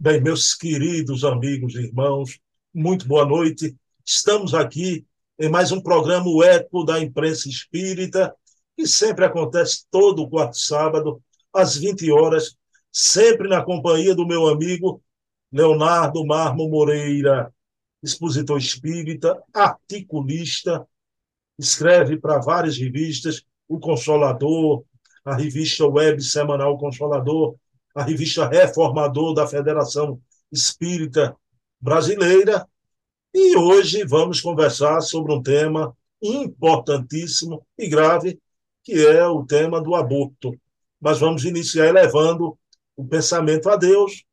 Bem, meus queridos amigos e irmãos, muito boa noite. Estamos aqui em mais um programa O Eco da Imprensa Espírita, que sempre acontece todo quarto sábado, às 20 horas, sempre na companhia do meu amigo Leonardo Marmo Moreira, expositor espírita, articulista, escreve para várias revistas, O Consolador, a revista web semanal Consolador, a revista Reformador da Federação Espírita Brasileira. E hoje vamos conversar sobre um tema importantíssimo e grave, que é o tema do aborto. Mas vamos iniciar elevando o pensamento a Deus,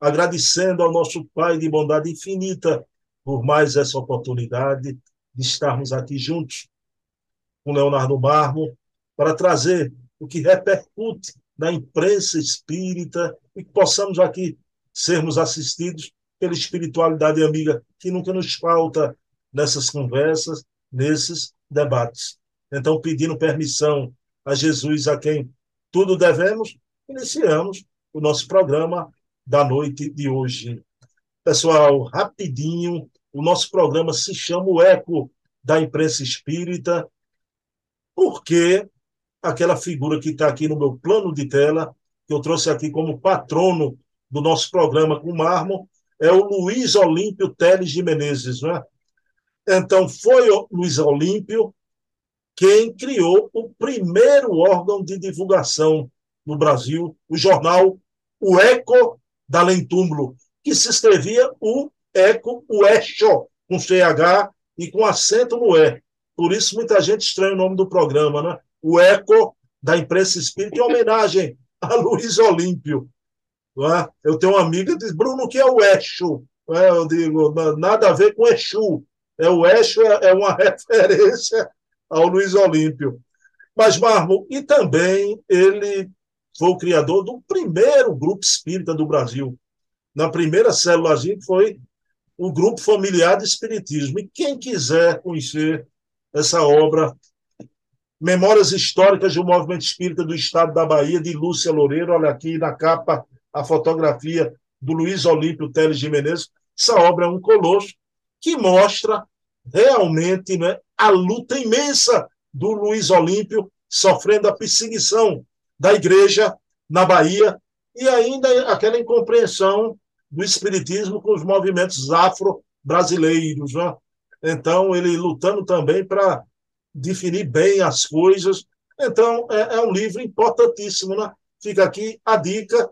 agradecendo ao nosso Pai de bondade infinita por mais essa oportunidade de estarmos aqui juntos com Leonardo Marmo para trazer o que repercute da imprensa espírita e que possamos aqui sermos assistidos pela espiritualidade amiga que nunca nos falta nessas conversas, nesses debates. Então, pedindo permissão a Jesus, a quem tudo devemos, iniciamos o nosso programa da noite de hoje. Pessoal, rapidinho, o nosso programa se chama O Eco da Imprensa Espírita, porque aquela figura que está aqui no meu plano de tela, que eu trouxe aqui como patrono do nosso programa com mármore, é o Luiz Olímpio Teles de Menezes. Né? Então, foi o Luiz Olímpio quem criou o primeiro órgão de divulgação no Brasil, o jornal O Eco da Lentúmulo, que se escrevia o Eco, o Echo, com CH e com acento no E. Por isso, muita gente estranha o nome do programa, né? O eco da imprensa espírita em homenagem a Luiz Olímpio. É? Eu tenho uma amiga que diz, Bruno, o que é o Exu? É, eu digo, nada a ver com Exu. É, o Exu é, é uma referência ao Luiz Olímpio. Mas, Marmo, e também ele foi o criador do primeiro grupo espírita do Brasil. Na primeira célula foi o Grupo Familiar de Espiritismo. E quem quiser conhecer essa obra Memórias Históricas do Movimento Espírita do Estado da Bahia, de Lúcia Loureiro. Olha aqui na capa a fotografia do Luiz Olímpio Teles de Menezes. Essa obra é um colosso que mostra realmente né, a luta imensa do Luiz Olímpio sofrendo a perseguição da igreja na Bahia e ainda aquela incompreensão do espiritismo com os movimentos afro-brasileiros. Né? Então, ele lutando também para definir bem as coisas. Então, é, é um livro importantíssimo, né? Fica aqui a dica,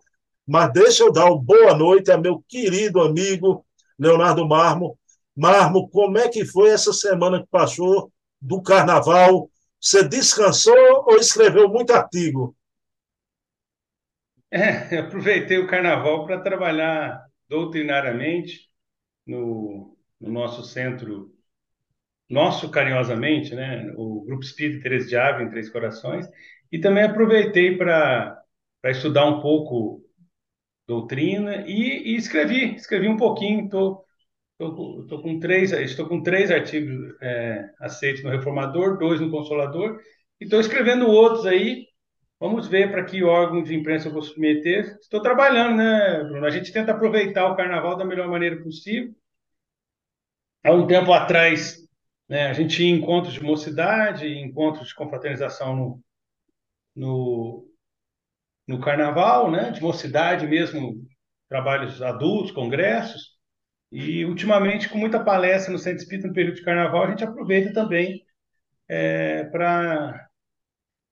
mas deixa eu dar uma boa noite a meu querido amigo Leonardo Marmo. Marmo, como é que foi essa semana que passou do carnaval? Você descansou ou escreveu muito artigo? É, aproveitei o carnaval para trabalhar doutrinariamente no, no nosso centro nosso carinhosamente, né, o Grupo Espírita Teresa de Ave, em Três Corações, e também aproveitei para estudar um pouco doutrina e, e, escrevi, escrevi um pouquinho, tô, tô, tô, com três, estou com três artigos é, aceitos no Reformador, dois no Consolador, e estou escrevendo outros aí, vamos ver para que órgão de imprensa eu vou submeter, estou trabalhando, né, Bruno? A gente tenta aproveitar o Carnaval da melhor maneira possível, há um tempo atrás né? A gente em encontros de mocidade, encontros de confraternização no, no, no carnaval, né? de mocidade mesmo, trabalhos adultos, congressos. E, ultimamente, com muita palestra no Centro Espírita no período de carnaval, a gente aproveita também é, para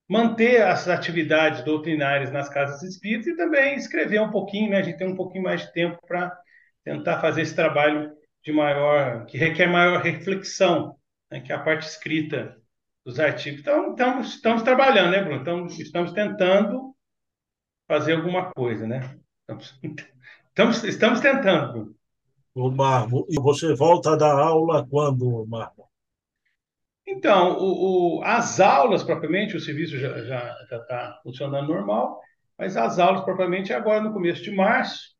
manter as atividades doutrinárias nas casas espíritas e também escrever um pouquinho, né? A gente tem um pouquinho mais de tempo para tentar fazer esse trabalho de maior, que requer maior reflexão né, que é a parte escrita dos artigos. Então, estamos, estamos trabalhando, né, Bruno? Então, estamos tentando fazer alguma coisa, né? Estamos, estamos, estamos tentando, Bruno. O Marmo, e você volta a dar aula quando, Marmo? Então, o, o, as aulas propriamente, o serviço já está tá funcionando normal, mas as aulas propriamente é agora no começo de março,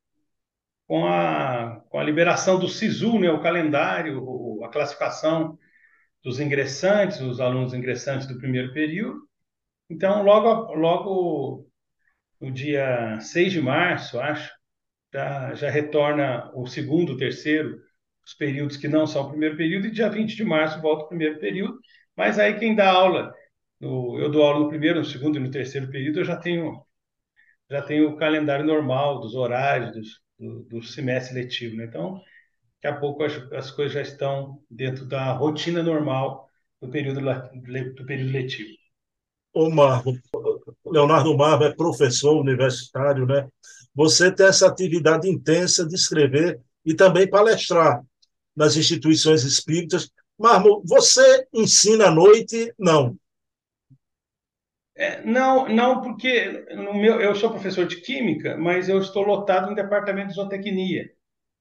com a, com a liberação do SISU, né, o calendário, a classificação dos ingressantes, os alunos ingressantes do primeiro período. Então, logo, logo no dia 6 de março, acho, já, já retorna o segundo, o terceiro, os períodos que não são o primeiro período, e dia 20 de março volta o primeiro período. Mas aí quem dá aula, no, eu dou aula no primeiro, no segundo e no terceiro período, eu já tenho já tenho o calendário normal dos horários dos, do, do semestre letivo. Né? Então, daqui a pouco as, as coisas já estão dentro da rotina normal do período, do período letivo. Ô, Marco, Leonardo Marco é professor universitário, né? Você tem essa atividade intensa de escrever e também palestrar nas instituições espíritas. Marmo, você ensina à noite? Não. É, não, não, porque no meu, eu sou professor de Química, mas eu estou lotado no departamento de zootecnia,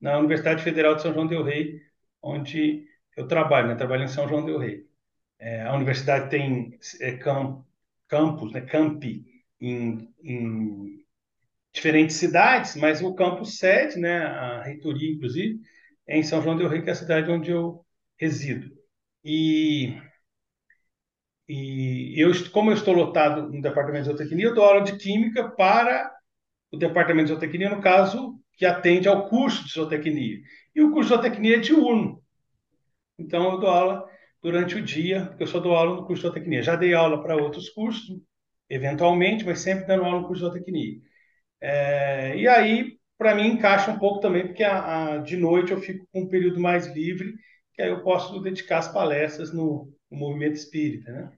na Universidade Federal de São João del Rei, onde eu trabalho, né? trabalho em São João del Rei. É, a universidade tem é, camp, campus, né? campi, em, em diferentes cidades, mas o campus sede, né? a reitoria, inclusive, é em São João del Rei, que é a cidade onde eu resido. E e eu, como eu estou lotado no departamento de zootecnia, eu dou aula de química para o departamento de zootecnia, no caso, que atende ao curso de zootecnia. E o curso de zootecnia é diurno. Então, eu dou aula durante o dia, porque eu só dou aula no curso de zootecnia. Já dei aula para outros cursos, eventualmente, mas sempre dando aula no curso de zootecnia. É, e aí, para mim, encaixa um pouco também, porque a, a, de noite eu fico com um período mais livre, que aí eu posso dedicar as palestras no, no movimento espírita, né?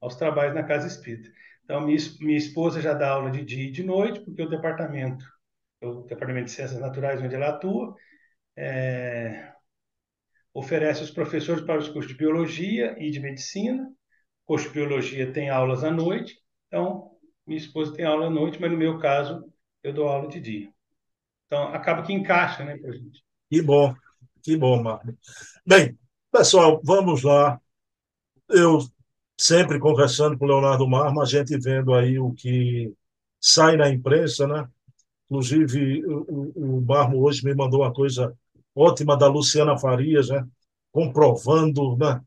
aos trabalhos na casa espírita. Então, minha, minha esposa já dá aula de dia e de noite, porque o departamento, o departamento de ciências naturais onde ela atua, é, oferece os professores para os cursos de biologia e de medicina. O curso de biologia tem aulas à noite, então minha esposa tem aula à noite, mas no meu caso eu dou aula de dia. Então acaba que encaixa, né, para gente. Que bom, que bom, Marco. Bem, pessoal, vamos lá. Eu sempre conversando com o Leonardo Marmo, a gente vendo aí o que sai na imprensa, né? Inclusive, o, o Marmo hoje me mandou uma coisa ótima da Luciana Farias, né? comprovando né?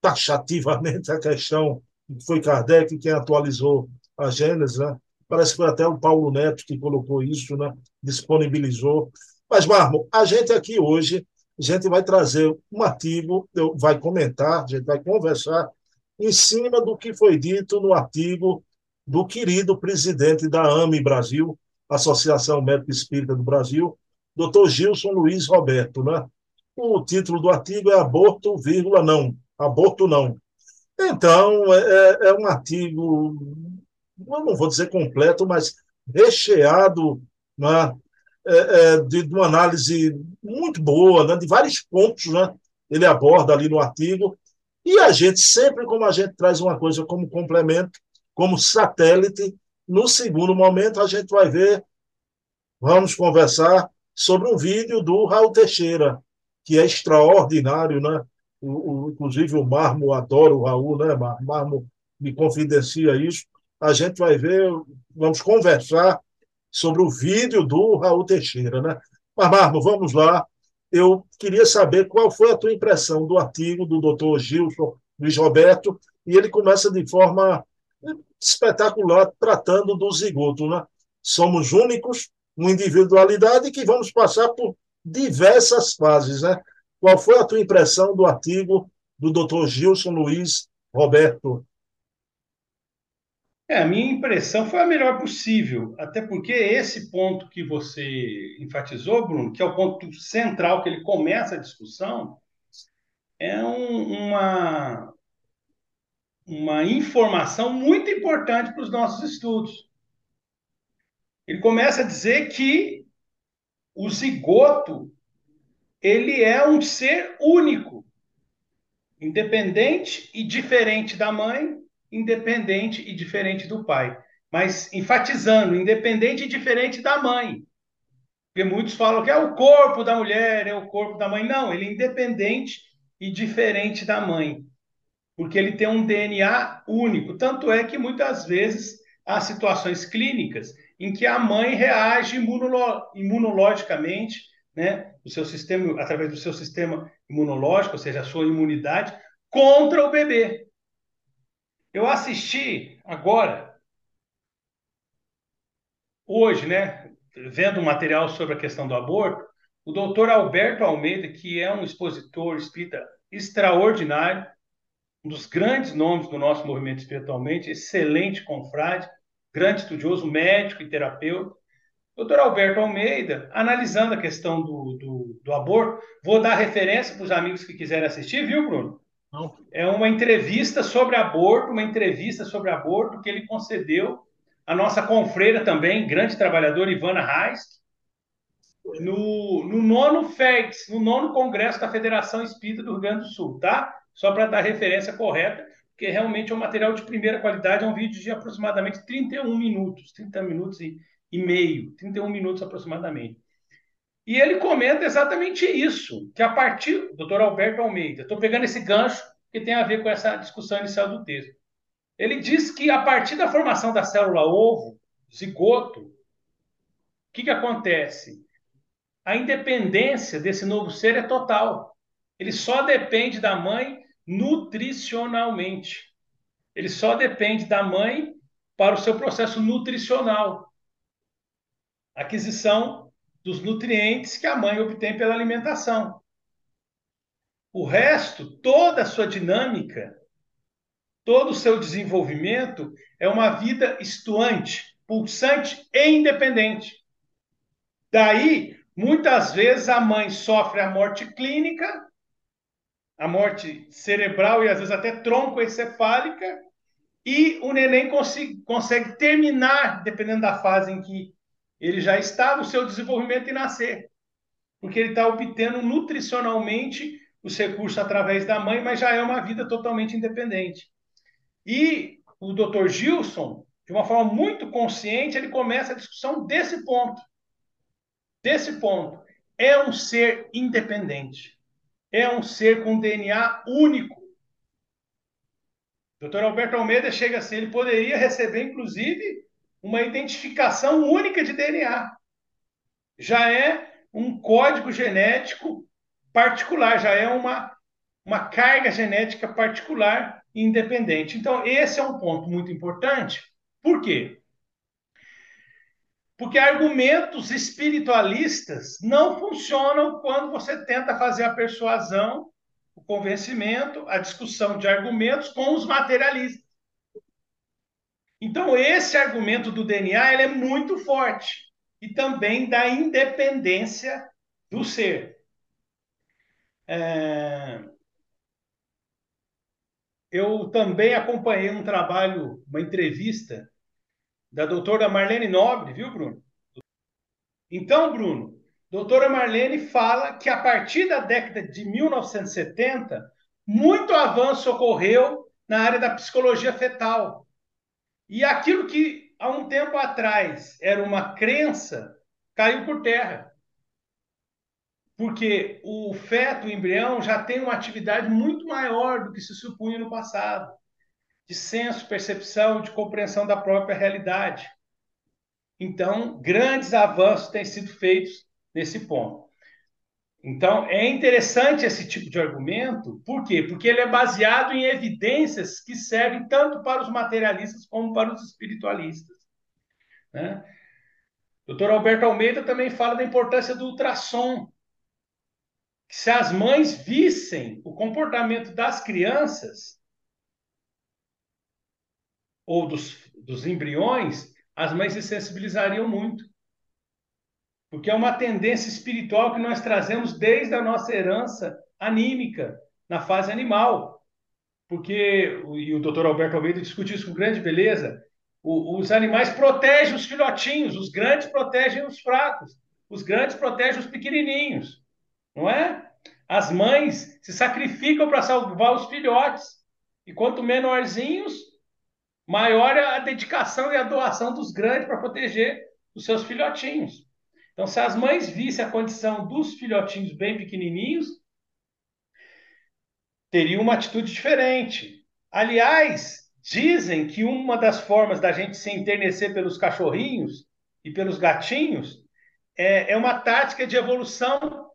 taxativamente a questão que foi Kardec quem atualizou a Gênesis, né? Parece que foi até o Paulo Neto que colocou isso, né? disponibilizou. Mas, Marmo, a gente aqui hoje, a gente vai trazer um artigo, vai comentar, a gente vai conversar em cima do que foi dito no artigo do querido presidente da AME Brasil, Associação Médica Espírita do Brasil, Dr. Gilson Luiz Roberto, né? O título do artigo é Aborto, vírgula, não. Aborto não. Então, é, é, é um artigo, eu não vou dizer completo, mas recheado né? É, é, de, de, uma análise muito boa, né? de vários pontos, né? ele aborda ali no artigo, e a gente, sempre como a gente traz uma coisa como complemento, como satélite, no segundo momento a gente vai ver, vamos conversar sobre um vídeo do Raul Teixeira, que é extraordinário, né? O, o, inclusive o Marmo adora o Raul, né? Marmo me confidencia isso. A gente vai ver, vamos conversar sobre o vídeo do Raul Teixeira, né? Mas, Marmo, vamos lá eu queria saber qual foi a tua impressão do artigo do doutor Gilson Luiz Roberto, e ele começa de forma espetacular tratando do zigoto. Né? Somos únicos, uma individualidade que vamos passar por diversas fases. Né? Qual foi a tua impressão do artigo do doutor Gilson Luiz Roberto? É, a minha impressão foi a melhor possível, até porque esse ponto que você enfatizou, Bruno, que é o ponto central que ele começa a discussão, é um, uma, uma informação muito importante para os nossos estudos. Ele começa a dizer que o zigoto ele é um ser único, independente e diferente da mãe, independente e diferente do pai. Mas enfatizando, independente e diferente da mãe. Porque muitos falam que é o corpo da mulher, é o corpo da mãe. Não, ele é independente e diferente da mãe. Porque ele tem um DNA único. Tanto é que muitas vezes há situações clínicas em que a mãe reage imunolo imunologicamente, né, o seu sistema, através do seu sistema imunológico, ou seja, a sua imunidade, contra o bebê. Eu assisti agora, hoje, né? vendo material sobre a questão do aborto, o doutor Alberto Almeida, que é um expositor espírita extraordinário, um dos grandes nomes do nosso movimento espiritualmente, excelente confrade, grande estudioso, médico e terapeuta. Doutor Alberto Almeida, analisando a questão do, do, do aborto, vou dar referência para os amigos que quiserem assistir, viu, Bruno? Não. É uma entrevista sobre aborto, uma entrevista sobre aborto que ele concedeu à nossa confreira também, grande trabalhadora, Ivana Reis, no, no nono FEGS, no nono Congresso da Federação Espírita do Rio Grande do Sul, tá? Só para dar referência correta, porque realmente é um material de primeira qualidade, é um vídeo de aproximadamente 31 minutos, 30 minutos e, e meio, 31 minutos aproximadamente. E ele comenta exatamente isso, que a partir, doutor Alberto Almeida, estou pegando esse gancho que tem a ver com essa discussão inicial do texto. Ele diz que a partir da formação da célula ovo, zigoto, o que, que acontece? A independência desse novo ser é total. Ele só depende da mãe nutricionalmente. Ele só depende da mãe para o seu processo nutricional. Aquisição dos nutrientes que a mãe obtém pela alimentação. O resto, toda a sua dinâmica, todo o seu desenvolvimento é uma vida estuante, pulsante e independente. Daí, muitas vezes a mãe sofre a morte clínica, a morte cerebral e às vezes até troncoencefálica, e o neném consegue, terminar, dependendo da fase em que ele já está, o seu desenvolvimento e nascer. Porque ele está obtendo nutricionalmente os recursos através da mãe, mas já é uma vida totalmente independente. E o Dr. Gilson, de uma forma muito consciente, ele começa a discussão desse ponto. Desse ponto. É um ser independente. É um ser com DNA único. O Dr. Alberto Almeida chega assim, ele poderia receber, inclusive, uma identificação única de DNA. Já é um código genético particular, já é uma, uma carga genética particular e independente. Então, esse é um ponto muito importante. Por quê? Porque argumentos espiritualistas não funcionam quando você tenta fazer a persuasão, o convencimento, a discussão de argumentos com os materialistas. Então, esse argumento do DNA é muito forte e também da independência do ser. É... Eu também acompanhei um trabalho, uma entrevista da doutora Marlene Nobre, viu, Bruno? Então, Bruno, doutora Marlene fala que a partir da década de 1970, muito avanço ocorreu na área da psicologia fetal. E aquilo que há um tempo atrás era uma crença caiu por terra porque o feto, o embrião, já tem uma atividade muito maior do que se supunha no passado, de senso, percepção, de compreensão da própria realidade. Então, grandes avanços têm sido feitos nesse ponto. Então, é interessante esse tipo de argumento, por quê? Porque ele é baseado em evidências que servem tanto para os materialistas como para os espiritualistas. Né? O Dr. Alberto Almeida também fala da importância do ultrassom se as mães vissem o comportamento das crianças ou dos, dos embriões, as mães se sensibilizariam muito. Porque é uma tendência espiritual que nós trazemos desde a nossa herança anímica, na fase animal. Porque, e o doutor Alberto Almeida discute isso com grande beleza, o, os animais protegem os filhotinhos, os grandes protegem os fracos, os grandes protegem os pequenininhos não é? As mães se sacrificam para salvar os filhotes. E quanto menorzinhos, maior é a dedicação e a doação dos grandes para proteger os seus filhotinhos. Então, se as mães vissem a condição dos filhotinhos bem pequenininhos, teriam uma atitude diferente. Aliás, dizem que uma das formas da gente se enternecer pelos cachorrinhos e pelos gatinhos é, é uma tática de evolução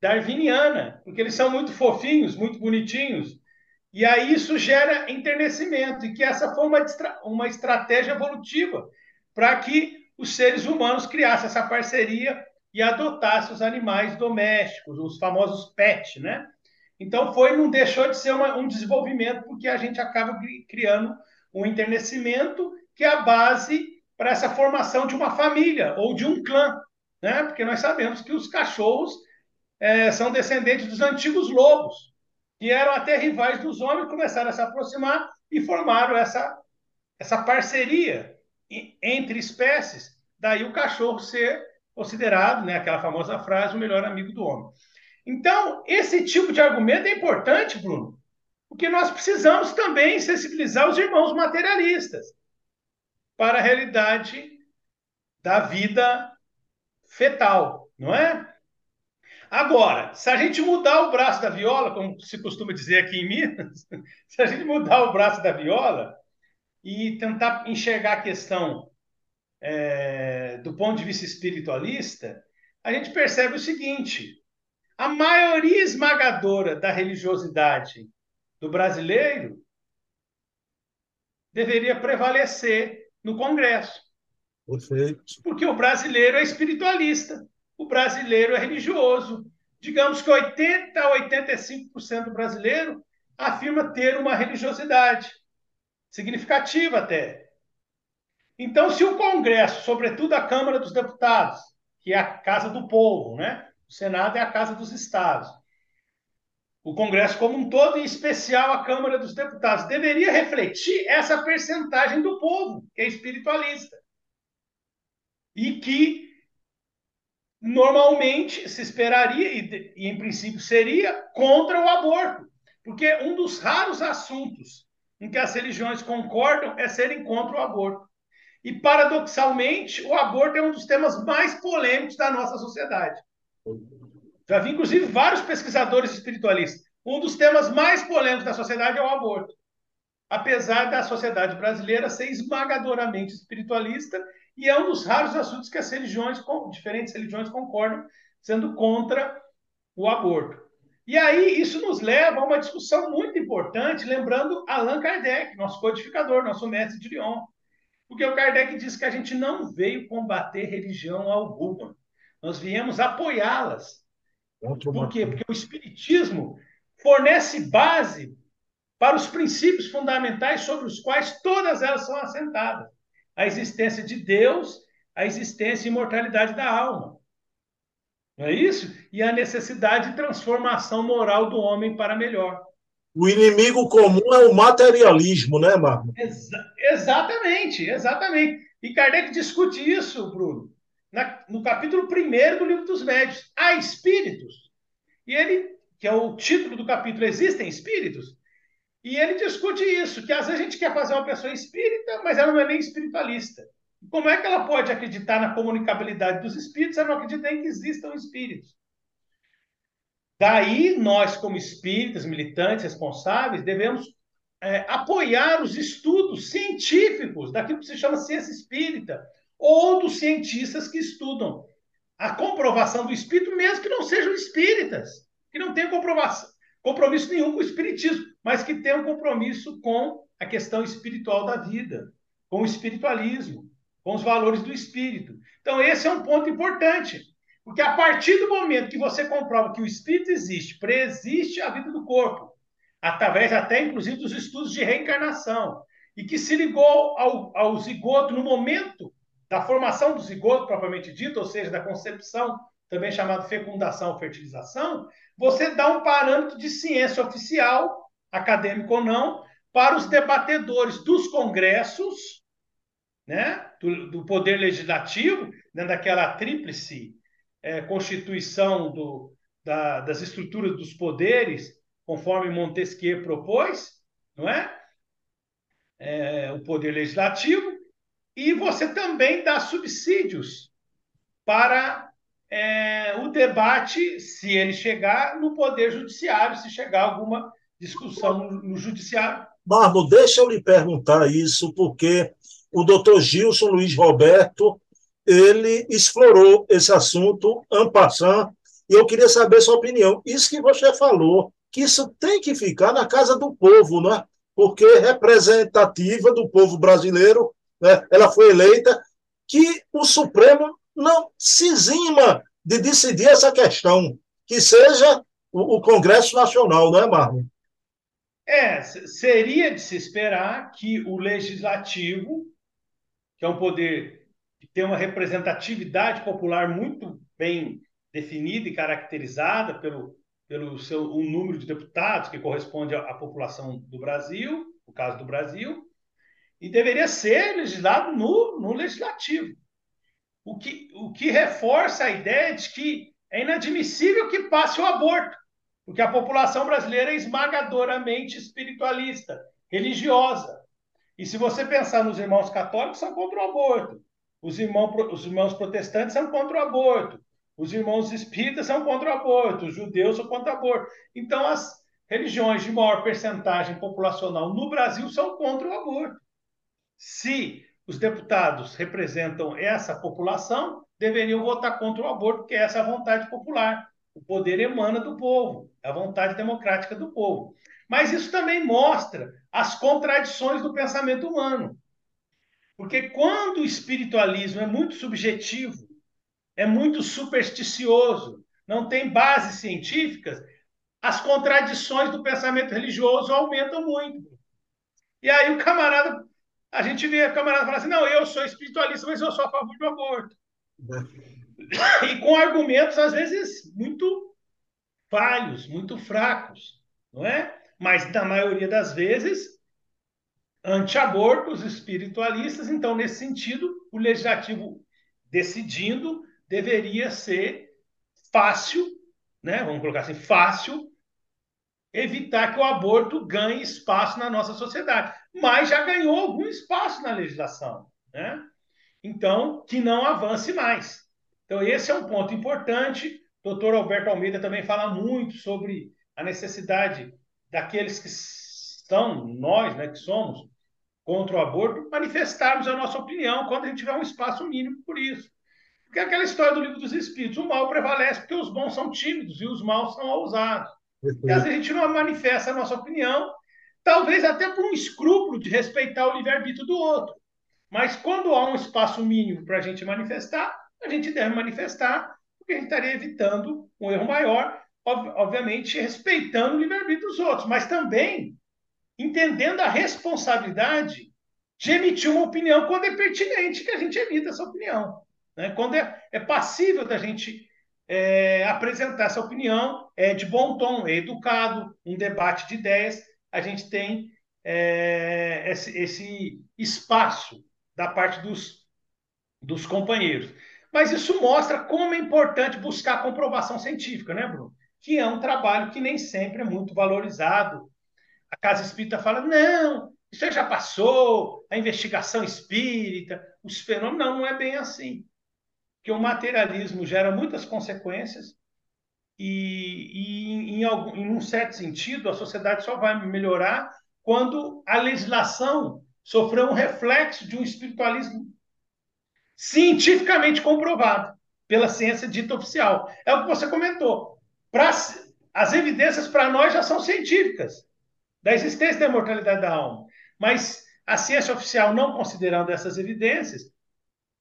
darwiniana, porque eles são muito fofinhos, muito bonitinhos, e aí isso gera enternecimento, e que essa foi uma, uma estratégia evolutiva para que os seres humanos criassem essa parceria e adotassem os animais domésticos, os famosos pets, né? Então foi, não deixou de ser uma, um desenvolvimento, porque a gente acaba criando um enternecimento que é a base para essa formação de uma família ou de um clã, né? Porque nós sabemos que os cachorros é, são descendentes dos antigos lobos, que eram até rivais dos homens, começaram a se aproximar e formaram essa, essa parceria entre espécies. Daí o cachorro ser considerado, né, aquela famosa frase, o melhor amigo do homem. Então, esse tipo de argumento é importante, Bruno, porque nós precisamos também sensibilizar os irmãos materialistas para a realidade da vida fetal, não é? Agora, se a gente mudar o braço da viola, como se costuma dizer aqui em Minas, se a gente mudar o braço da viola e tentar enxergar a questão é, do ponto de vista espiritualista, a gente percebe o seguinte: a maioria esmagadora da religiosidade do brasileiro deveria prevalecer no Congresso. Perfeito. Porque o brasileiro é espiritualista o brasileiro é religioso. Digamos que 80 a 85% do brasileiro afirma ter uma religiosidade significativa até. Então, se o Congresso, sobretudo a Câmara dos Deputados, que é a casa do povo, né? O Senado é a casa dos estados. O Congresso como um todo, em especial a Câmara dos Deputados, deveria refletir essa percentagem do povo, que é espiritualista. E que normalmente se esperaria, e, e, em princípio seria, contra o aborto. Porque um dos raros assuntos em que as religiões concordam é serem contra o aborto. E, paradoxalmente, o aborto é um dos temas mais polêmicos da nossa sociedade. Já vi, inclusive, vários pesquisadores espiritualistas. Um dos temas mais polêmicos da sociedade é o aborto. Apesar da sociedade brasileira ser esmagadoramente espiritualista e é um dos raros assuntos que as religiões, diferentes religiões, concordam, sendo contra o aborto. E aí isso nos leva a uma discussão muito importante, lembrando Allan Kardec, nosso codificador, nosso mestre de Lyon. Porque o Kardec diz que a gente não veio combater religião alguma. Nós viemos apoiá-las. Por quê? Porque o Espiritismo fornece base para os princípios fundamentais sobre os quais todas elas são assentadas a existência de Deus, a existência e imortalidade da alma. Não é isso? E a necessidade de transformação moral do homem para melhor. O inimigo comum é o materialismo, né, Marco? Exa exatamente, exatamente. E Kardec discute isso, Bruno, na, no capítulo 1 do livro dos médios. Há espíritos. E ele, que é o título do capítulo, Existem Espíritos? E ele discute isso, que às vezes a gente quer fazer uma pessoa espírita, mas ela não é nem espiritualista. Como é que ela pode acreditar na comunicabilidade dos espíritos se ela não acredita em que existam espíritos? Daí, nós, como espíritas, militantes, responsáveis, devemos é, apoiar os estudos científicos daquilo que se chama ciência espírita, ou dos cientistas que estudam a comprovação do espírito, mesmo que não sejam espíritas, que não tenham compromisso nenhum com o espiritismo mas que tem um compromisso com a questão espiritual da vida, com o espiritualismo, com os valores do espírito. Então, esse é um ponto importante, porque a partir do momento que você comprova que o espírito existe, preexiste a vida do corpo, através até, inclusive, dos estudos de reencarnação, e que se ligou ao, ao zigoto no momento da formação do zigoto, propriamente dito, ou seja, da concepção, também chamada fecundação ou fertilização, você dá um parâmetro de ciência oficial acadêmico ou não, para os debatedores dos congressos, né, do, do poder legislativo, dentro daquela tríplice é, constituição do, da, das estruturas dos poderes, conforme Montesquieu propôs, não é? é? O poder legislativo, e você também dá subsídios para é, o debate, se ele chegar, no poder judiciário, se chegar alguma discussão no, judiciário. Marmo, deixa eu lhe perguntar isso, porque o doutor Gilson Luiz Roberto ele explorou esse assunto en passant, e eu queria saber sua opinião. Isso que você falou, que isso tem que ficar na casa do povo, não é? porque é representativa do povo brasileiro, né? ela foi eleita, que o Supremo não se exima de decidir essa questão, que seja o, o Congresso Nacional, não é, Marlon? É, seria de se esperar que o legislativo, que é um poder que tem uma representatividade popular muito bem definida e caracterizada pelo, pelo seu um número de deputados que corresponde à, à população do Brasil, no caso do Brasil, e deveria ser legislado no, no legislativo. O que, o que reforça a ideia de que é inadmissível que passe o aborto, porque a população brasileira é esmagadoramente espiritualista, religiosa. E se você pensar nos irmãos católicos, são contra o aborto. Os irmãos, os irmãos protestantes são contra o aborto. Os irmãos espíritas são contra o aborto. Os judeus são contra o aborto. Então, as religiões de maior percentagem populacional no Brasil são contra o aborto. Se os deputados representam essa população, deveriam votar contra o aborto, porque essa é a vontade popular. O poder emana do povo, é a vontade democrática do povo. Mas isso também mostra as contradições do pensamento humano. Porque quando o espiritualismo é muito subjetivo, é muito supersticioso, não tem bases científicas, as contradições do pensamento religioso aumentam muito. E aí o camarada a gente vê a camarada falar assim: não, eu sou espiritualista, mas eu sou a favor do aborto. e com argumentos, às vezes, muito falhos, muito fracos, não é? Mas, na maioria das vezes, anti-abortos, espiritualistas. Então, nesse sentido, o legislativo decidindo deveria ser fácil, né? vamos colocar assim, fácil, evitar que o aborto ganhe espaço na nossa sociedade. Mas já ganhou algum espaço na legislação. Né? Então, que não avance mais. Então, esse é um ponto importante. Doutor Alberto Almeida também fala muito sobre a necessidade daqueles que estão, nós, né, que somos contra o aborto, manifestarmos a nossa opinião quando a gente tiver um espaço mínimo por isso. Porque é aquela história do livro dos Espíritos, o mal prevalece porque os bons são tímidos e os maus são ousados. E às vezes a gente não manifesta a nossa opinião, talvez até por um escrúpulo de respeitar o livre-arbítrio do outro. Mas quando há um espaço mínimo para a gente manifestar, a gente deve manifestar, porque a gente estaria evitando um erro maior, obviamente respeitando o livre-arbítrio dos outros, mas também entendendo a responsabilidade de emitir uma opinião quando é pertinente que a gente emita essa opinião. Né? Quando é, é passível da gente é, apresentar essa opinião é de bom tom, é educado, um debate de ideias. A gente tem é, esse, esse, espaço da parte dos, dos companheiros. Mas isso mostra como é importante buscar comprovação científica, né, Bruno? Que é um trabalho que nem sempre é muito valorizado. A Casa Espírita fala: não, isso já passou, a investigação espírita, os fenômenos. Não, não é bem assim que o materialismo gera muitas consequências e, e em, algum, em um certo sentido, a sociedade só vai melhorar quando a legislação sofreu um reflexo de um espiritualismo cientificamente comprovado pela ciência dita oficial. É o que você comentou. Pra, as evidências para nós já são científicas da existência da imortalidade da alma, mas a ciência oficial, não considerando essas evidências,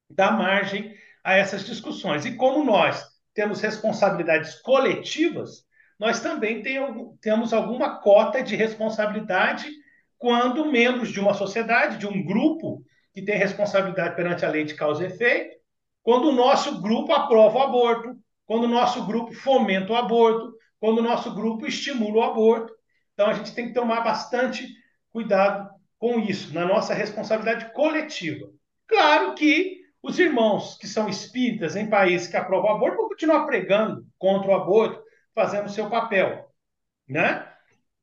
dá margem a essas discussões. E como nós temos responsabilidades coletivas, nós também tem, temos alguma cota de responsabilidade quando membros de uma sociedade, de um grupo que tem responsabilidade perante a lei de causa e efeito, quando o nosso grupo aprova o aborto, quando o nosso grupo fomenta o aborto, quando o nosso grupo estimula o aborto. Então a gente tem que tomar bastante cuidado com isso, na nossa responsabilidade coletiva. Claro que os irmãos que são espíritas em países que aprovam o aborto vão continuar pregando contra o aborto, fazendo o seu papel. Né?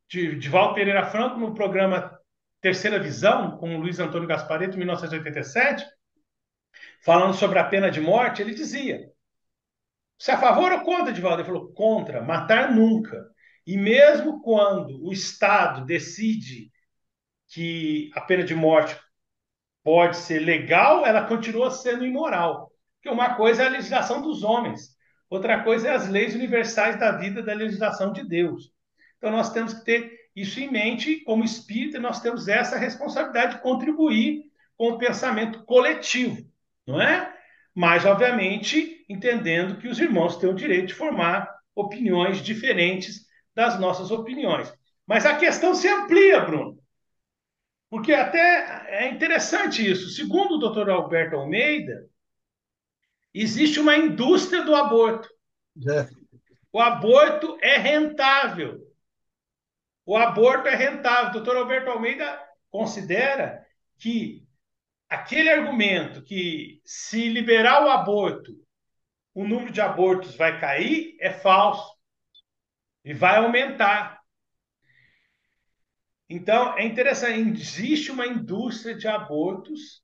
De, de Val Pereira Franco, no programa Terceira Visão, com Luiz Antônio Gaspareto, em 1987, falando sobre a pena de morte, ele dizia: Você é a favor ou contra, Divaldo? Ele falou: contra, matar nunca. E mesmo quando o Estado decide que a pena de morte pode ser legal, ela continua sendo imoral. Porque uma coisa é a legislação dos homens, outra coisa é as leis universais da vida da legislação de Deus. Então nós temos que ter isso em mente, como espírita, nós temos essa responsabilidade de contribuir com o pensamento coletivo. não é? Mas, obviamente, entendendo que os irmãos têm o direito de formar opiniões diferentes das nossas opiniões. Mas a questão se amplia, Bruno. Porque até é interessante isso. Segundo o doutor Alberto Almeida, existe uma indústria do aborto. É. O aborto é rentável. O aborto é rentável. O doutor Alberto Almeida considera que aquele argumento que se liberar o aborto, o número de abortos vai cair, é falso. E vai aumentar. Então, é interessante, existe uma indústria de abortos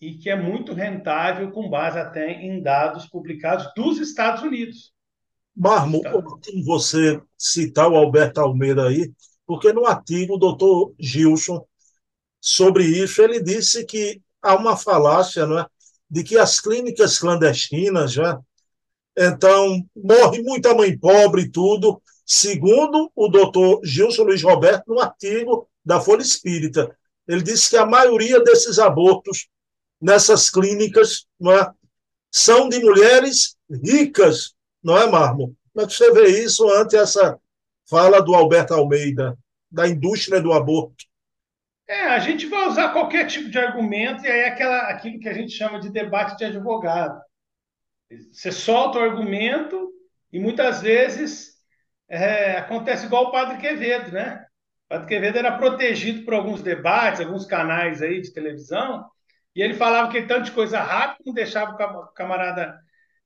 e que é muito rentável com base até em dados publicados dos Estados Unidos. Marmo, então, você citar o Alberto Almeida aí, porque no artigo o doutor Gilson, sobre isso, ele disse que há uma falácia não é, de que as clínicas clandestinas, já, é, então, morre muita mãe pobre e tudo, segundo o doutor Gilson Luiz Roberto, no artigo da Folha Espírita. Ele disse que a maioria desses abortos nessas clínicas não é, são de mulheres ricas, não é, Marmo? Como é que você vê isso ante essa fala do Alberto Almeida, da indústria do aborto? É, a gente vai usar qualquer tipo de argumento, e aí é aquela, aquilo que a gente chama de debate de advogado. Você solta o argumento e muitas vezes é, acontece igual o Padre Quevedo, né? O Padre Quevedo era protegido por alguns debates, alguns canais aí de televisão, e ele falava que tanto de coisa rápida, não deixava o camarada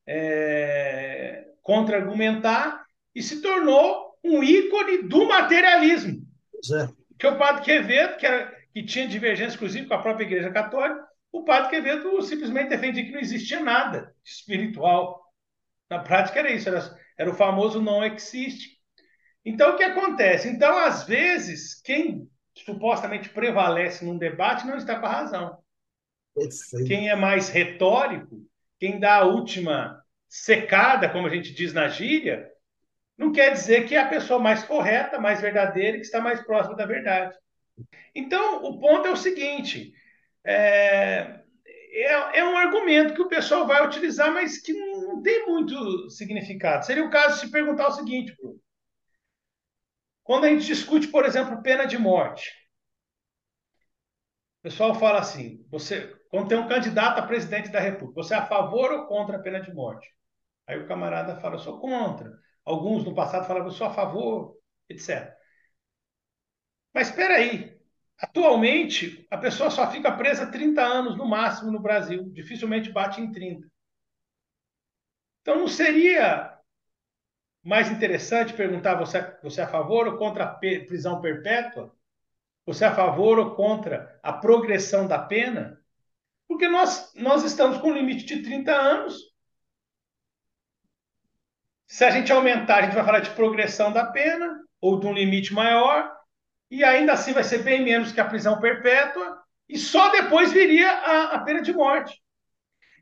é, contra-argumentar, e se tornou um ícone do materialismo. É. Que o Padre Quevedo, que, era, que tinha divergência, inclusive, com a própria Igreja Católica, o Padre Quevedo simplesmente defendia que não existia nada espiritual. Na prática era isso, era, era o famoso não existe. Então, o que acontece? Então, às vezes, quem supostamente prevalece num debate não está com a razão. Quem é mais retórico, quem dá a última secada, como a gente diz na gíria, não quer dizer que é a pessoa mais correta, mais verdadeira, que está mais próxima da verdade. Então, o ponto é o seguinte: é, é, é, um argumento que o pessoal vai utilizar, mas que não tem muito significado. Seria o caso de se perguntar o seguinte, Bruno. Quando a gente discute, por exemplo, pena de morte, o pessoal fala assim: você, quando tem um candidato a presidente da República, você é a favor ou contra a pena de morte? Aí o camarada fala, eu sou contra. Alguns no passado falavam, eu sou a favor, etc. Mas espera aí. Atualmente, a pessoa só fica presa 30 anos no máximo no Brasil. Dificilmente bate em 30. Então, não seria mais interessante perguntar você, você é a favor ou contra a prisão perpétua? Você é a favor ou contra a progressão da pena? Porque nós, nós estamos com um limite de 30 anos. Se a gente aumentar, a gente vai falar de progressão da pena ou de um limite maior, e ainda assim vai ser bem menos que a prisão perpétua, e só depois viria a, a pena de morte.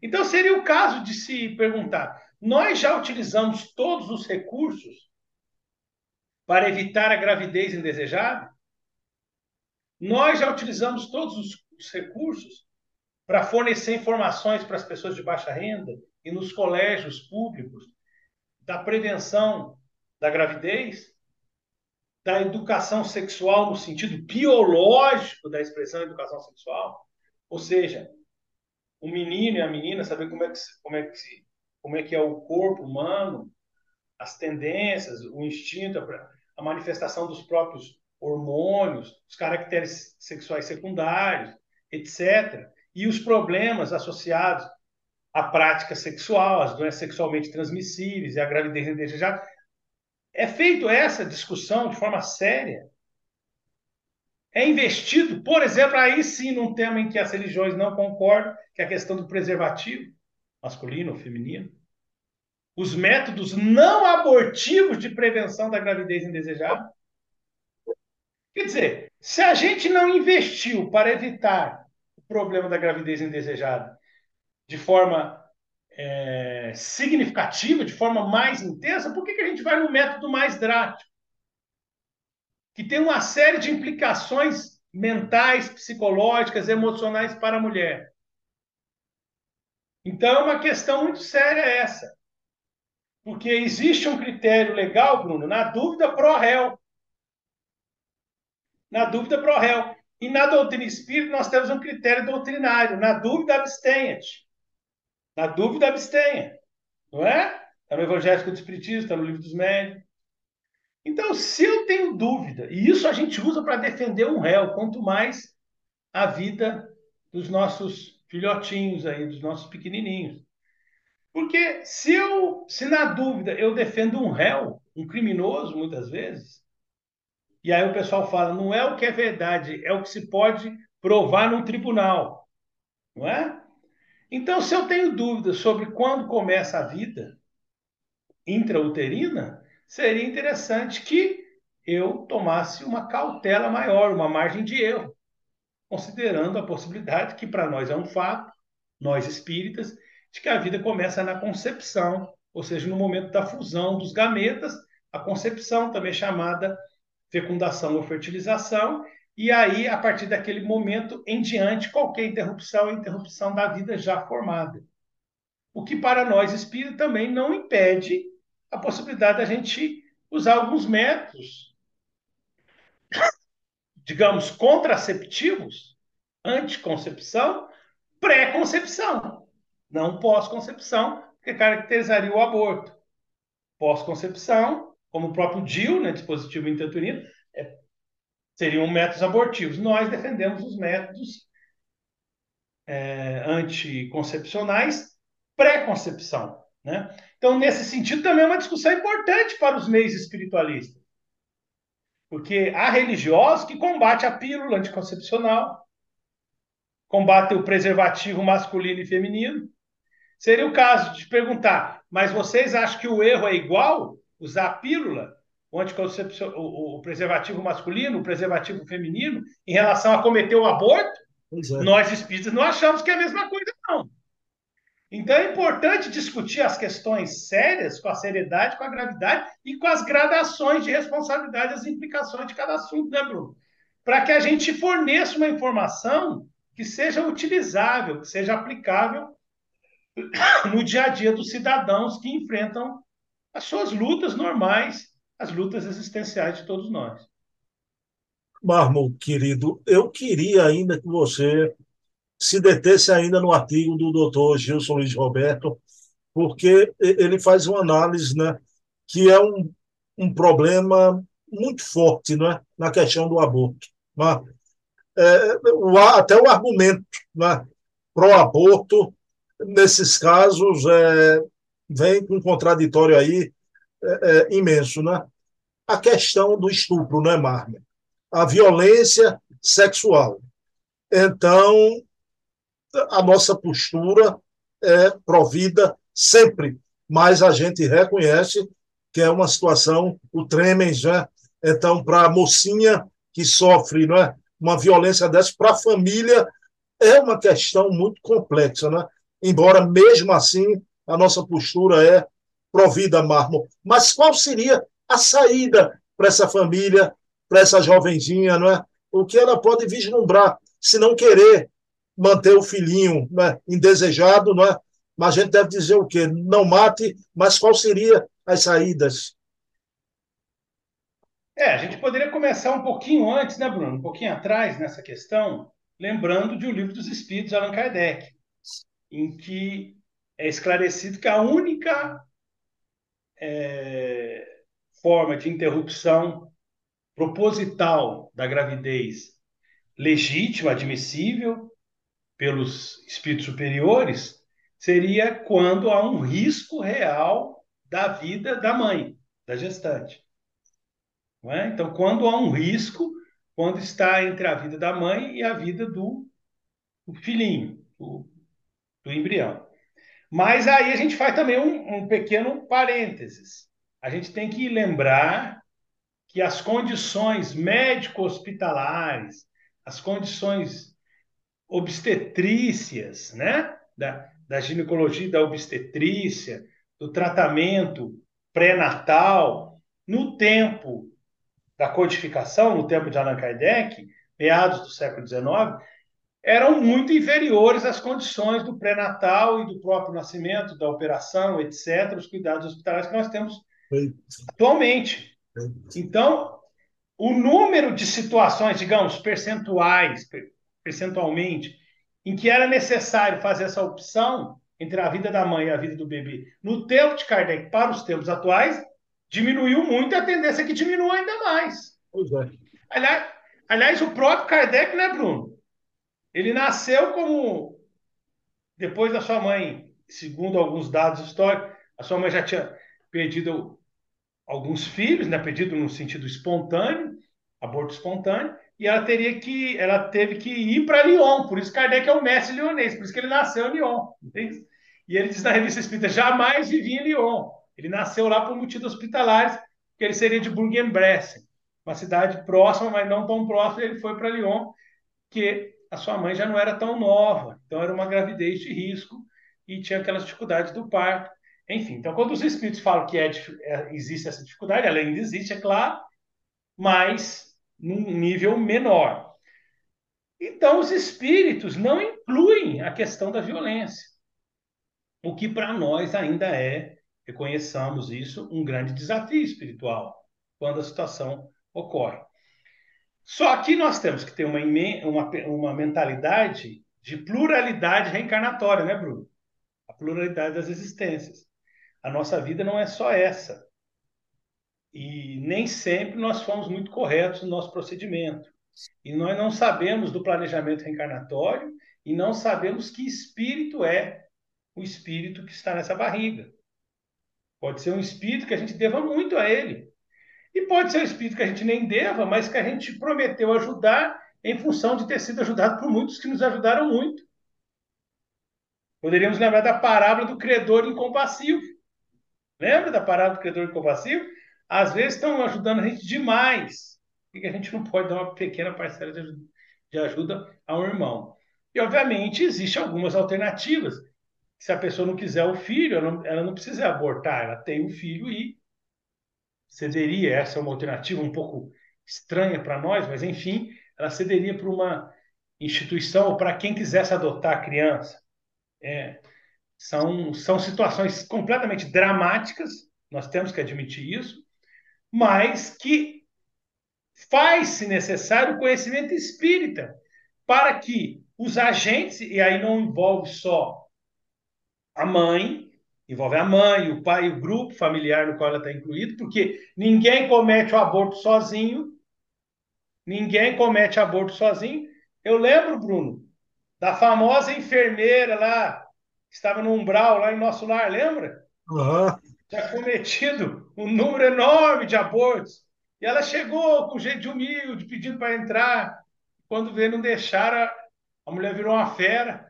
Então seria o caso de se perguntar: nós já utilizamos todos os recursos para evitar a gravidez indesejada? Nós já utilizamos todos os, os recursos para fornecer informações para as pessoas de baixa renda e nos colégios públicos da prevenção da gravidez, da educação sexual no sentido biológico da expressão educação sexual, ou seja, o menino e a menina saber como é que como é que como é que é o corpo humano, as tendências, o instinto, a manifestação dos próprios hormônios, os caracteres sexuais secundários, etc. E os problemas associados a prática sexual, as doenças sexualmente transmissíveis e a gravidez indesejada. É feito essa discussão de forma séria. É investido, por exemplo, aí sim, num tema em que as religiões não concordam, que é a questão do preservativo, masculino ou feminino. Os métodos não abortivos de prevenção da gravidez indesejada. Quer dizer, se a gente não investiu para evitar o problema da gravidez indesejada de forma é, significativa, de forma mais intensa, por que, que a gente vai no método mais drástico? Que tem uma série de implicações mentais, psicológicas, emocionais para a mulher. Então, é uma questão muito séria essa. Porque existe um critério legal, Bruno, na dúvida pro réu. Na dúvida pro réu. E na doutrina espírita nós temos um critério doutrinário. Na dúvida, abstenha-te. Na dúvida, abstenha. Não é? Está no Evangelho do Espiritismo, está no Livro dos Médios. Então, se eu tenho dúvida, e isso a gente usa para defender um réu, quanto mais a vida dos nossos filhotinhos aí, dos nossos pequenininhos. Porque se eu, se na dúvida eu defendo um réu, um criminoso, muitas vezes, e aí o pessoal fala, não é o que é verdade, é o que se pode provar num tribunal, não é? Então, se eu tenho dúvidas sobre quando começa a vida intrauterina, seria interessante que eu tomasse uma cautela maior, uma margem de erro, considerando a possibilidade que para nós é um fato, nós espíritas, de que a vida começa na concepção, ou seja, no momento da fusão dos gametas, a concepção, também chamada fecundação ou fertilização, e aí, a partir daquele momento em diante, qualquer interrupção é interrupção da vida já formada. O que para nós espíritas também não impede a possibilidade da gente usar alguns métodos, digamos, contraceptivos, anticoncepção, pré-concepção, não pós-concepção, que caracterizaria o aborto. Pós-concepção, como o próprio DIL, né, dispositivo intrauterino, é, seriam métodos abortivos. Nós defendemos os métodos é, anticoncepcionais pré-concepção. Né? Então, nesse sentido, também é uma discussão importante para os meios espiritualistas. Porque há religiosos que combatem a pílula anticoncepcional, combatem o preservativo masculino e feminino. Seria o caso de perguntar, mas vocês acham que o erro é igual? Usar a pílula, o, o, o preservativo masculino, o preservativo feminino, em relação a cometer o aborto? É. Nós espíritas não achamos que é a mesma coisa, não. Então é importante discutir as questões sérias com a seriedade, com a gravidade e com as gradações de responsabilidade, as implicações de cada assunto, né, Bruno? Para que a gente forneça uma informação que seja utilizável, que seja aplicável no dia a dia dos cidadãos que enfrentam as suas lutas normais, as lutas existenciais de todos nós. Marmo, querido, eu queria ainda que você se detesse ainda no artigo do doutor Gilson Luiz Roberto, porque ele faz uma análise né, que é um, um problema muito forte né, na questão do aborto. Né? É, o, até o argumento né, pró-aborto, nesses casos, é, vem com um contraditório aí é, é, imenso. Né? A questão do estupro, não é, Marma? A violência sexual. Então, a nossa postura é provida sempre, mas a gente reconhece que é uma situação, o tremens, né? Então, para a mocinha que sofre não é, uma violência dessa, para a família, é uma questão muito complexa, né? Embora, mesmo assim, a nossa postura é provida mármore. Mas qual seria a saída para essa família, para essa jovenzinha, não é? O que ela pode vislumbrar, se não querer manter o filhinho né, indesejado, não é? mas a gente deve dizer o quê? Não mate, mas qual seria as saídas? É, a gente poderia começar um pouquinho antes, né, Bruno? Um pouquinho atrás nessa questão, lembrando de O Livro dos Espíritos, Allan Kardec, em que é esclarecido que a única é, forma de interrupção proposital da gravidez legítima, admissível, pelos espíritos superiores seria quando há um risco real da vida da mãe, da gestante. É? Então, quando há um risco, quando está entre a vida da mãe e a vida do, do filhinho, do, do, embrião. Mas aí a gente faz também um, um pequeno parênteses. A gente tem que lembrar que as condições médico-hospitalares, as condições obstetrícias, né? Da, da ginecologia da obstetrícia, do tratamento pré-natal, no tempo da codificação, no tempo de Allan Kardec, meados do século XIX, eram muito inferiores às condições do pré-natal e do próprio nascimento, da operação, etc., os cuidados hospitalares que nós temos atualmente. Então, o número de situações, digamos, percentuais, percentualmente, em que era necessário fazer essa opção entre a vida da mãe e a vida do bebê, no tempo de Kardec para os tempos atuais, diminuiu muito e a tendência é que diminua ainda mais. Pois é. Aliás, aliás, o próprio Kardec, né, Bruno? Ele nasceu como. Depois da sua mãe, segundo alguns dados históricos, a sua mãe já tinha perdido alguns filhos, né, perdido no sentido espontâneo, aborto espontâneo, e ela teria que, ela teve que ir para Lyon, por isso Kardec é o mestre lionês, por isso que ele nasceu em Lyon. Entende? E ele diz na revista Espírita, jamais vivia em Lyon. Ele nasceu lá por motivos hospitalares, que ele seria de Bourg-en-Bresse, uma cidade próxima, mas não tão próxima, ele foi para Lyon, que a sua mãe já não era tão nova, então era uma gravidez de risco e tinha aquelas dificuldades do parto. Enfim, então quando os espíritos falam que é, é, existe essa dificuldade, ela ainda existe, é claro, mas num nível menor. Então os espíritos não incluem a questão da violência, o que para nós ainda é, reconheçamos isso, um grande desafio espiritual quando a situação ocorre. Só que nós temos que ter uma, uma, uma mentalidade de pluralidade reencarnatória, né, Bruno? A pluralidade das existências. A nossa vida não é só essa. E nem sempre nós fomos muito corretos no nosso procedimento. E nós não sabemos do planejamento reencarnatório e não sabemos que espírito é o espírito que está nessa barriga. Pode ser um espírito que a gente deva muito a ele. E pode ser um espírito que a gente nem deva, mas que a gente prometeu ajudar em função de ter sido ajudado por muitos que nos ajudaram muito. Poderíamos lembrar da parábola do credor incompassivo. Lembra da parábola do credor incompassivo? Às vezes estão ajudando a gente demais. Que a gente não pode dar uma pequena parcela de ajuda a um irmão? E, obviamente, existem algumas alternativas. Se a pessoa não quiser o filho, ela não, ela não precisa abortar, ela tem o filho e cederia, essa é uma alternativa um pouco estranha para nós, mas enfim, ela cederia para uma instituição ou para quem quisesse adotar a criança. É, são, são situações completamente dramáticas, nós temos que admitir isso, mas que faz-se necessário o conhecimento espírita para que os agentes, e aí não envolve só a mãe, envolve a mãe, o pai, o grupo familiar no qual ela está incluído, porque ninguém comete o aborto sozinho. Ninguém comete aborto sozinho. Eu lembro, Bruno, da famosa enfermeira lá, que estava no umbral lá em nosso lar, lembra? Uhum. Tinha cometido um número enorme de abortos. E ela chegou com jeito de humilde, pedindo para entrar. Quando veio, não deixaram, a mulher virou uma fera.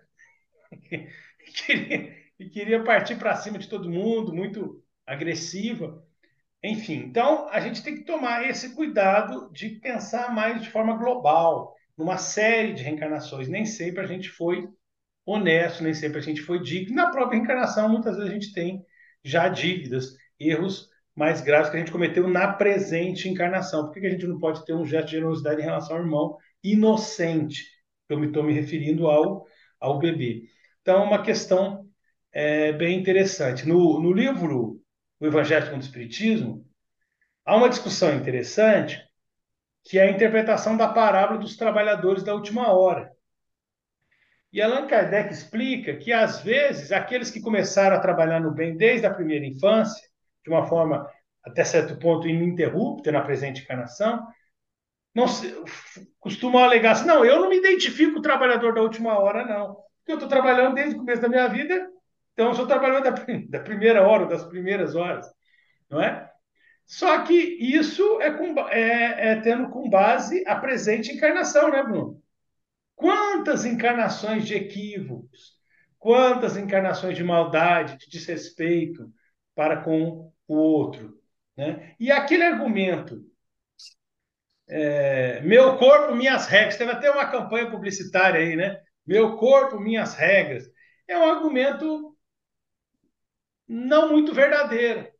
queria, e queria partir para cima de todo mundo, muito agressiva. Enfim, então a gente tem que tomar esse cuidado de pensar mais de forma global, numa série de reencarnações. Nem sempre a gente foi honesto, nem sempre a gente foi digno. Na própria reencarnação, muitas vezes a gente tem já dívidas, erros mais graves que a gente cometeu na presente encarnação. Por que a gente não pode ter um gesto de generosidade em relação ao irmão inocente? Eu me estou me referindo ao, ao bebê. Então, uma questão é, bem interessante. No, no livro O Evangelho segundo o Espiritismo, há uma discussão interessante que é a interpretação da parábola dos trabalhadores da última hora. E Allan Kardec explica que, às vezes, aqueles que começaram a trabalhar no bem desde a primeira infância, de uma forma até certo ponto ininterrupta na presente encarnação, não se, costumam alegar assim: não, eu não me identifico com o trabalhador da última hora, não. Porque eu estou trabalhando desde o começo da minha vida então, eu estou trabalhando da, da primeira hora, das primeiras horas, não é? Só que isso é, com, é, é, tendo com base a presente encarnação, né, Bruno? Quantas encarnações de equívocos, quantas encarnações de maldade, de desrespeito para com o outro. Né? E aquele argumento, é, meu corpo, minhas regras, teve até uma campanha publicitária aí, né? Meu corpo, minhas regras. É um argumento não muito verdadeira.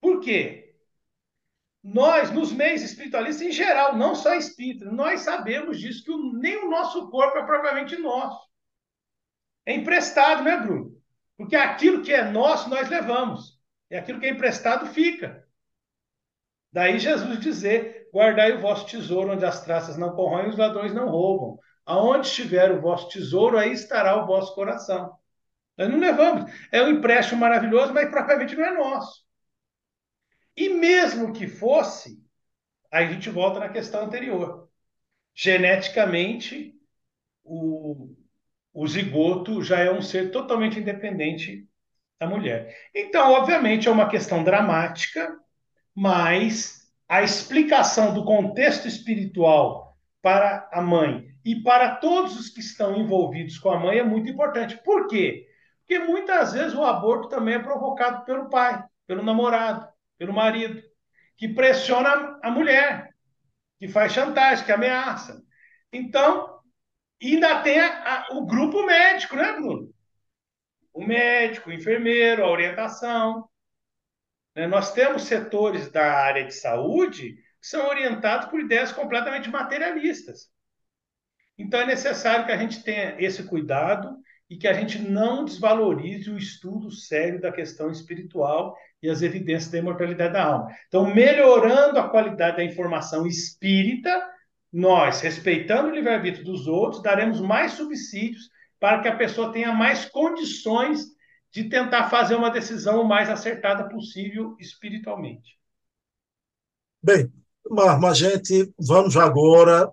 Por quê? nós, nos meios espiritualistas em geral, não só espíritas, nós sabemos disso, que nem o nosso corpo é propriamente nosso. É emprestado, né, Bruno? Porque aquilo que é nosso, nós levamos. E aquilo que é emprestado fica. Daí Jesus dizer: guardai o vosso tesouro onde as traças não corroem e os ladrões não roubam. Aonde estiver o vosso tesouro, aí estará o vosso coração. Nós não levamos. É um empréstimo maravilhoso, mas propriamente não é nosso. E mesmo que fosse, aí a gente volta na questão anterior. Geneticamente, o, o zigoto já é um ser totalmente independente da mulher. Então, obviamente, é uma questão dramática, mas a explicação do contexto espiritual para a mãe e para todos os que estão envolvidos com a mãe é muito importante. Por quê? Porque muitas vezes o aborto também é provocado pelo pai, pelo namorado pelo marido, que pressiona a mulher, que faz chantagem, que ameaça. Então, ainda tem a, a, o grupo médico, né, Bruno? O médico, o enfermeiro, a orientação. Né? Nós temos setores da área de saúde que são orientados por ideias completamente materialistas. Então, é necessário que a gente tenha esse cuidado e que a gente não desvalorize o estudo sério da questão espiritual e as evidências da imortalidade da alma. Então, melhorando a qualidade da informação espírita, nós, respeitando o livre-arbítrio dos outros, daremos mais subsídios para que a pessoa tenha mais condições de tentar fazer uma decisão o mais acertada possível espiritualmente. Bem, Marma, a gente vamos agora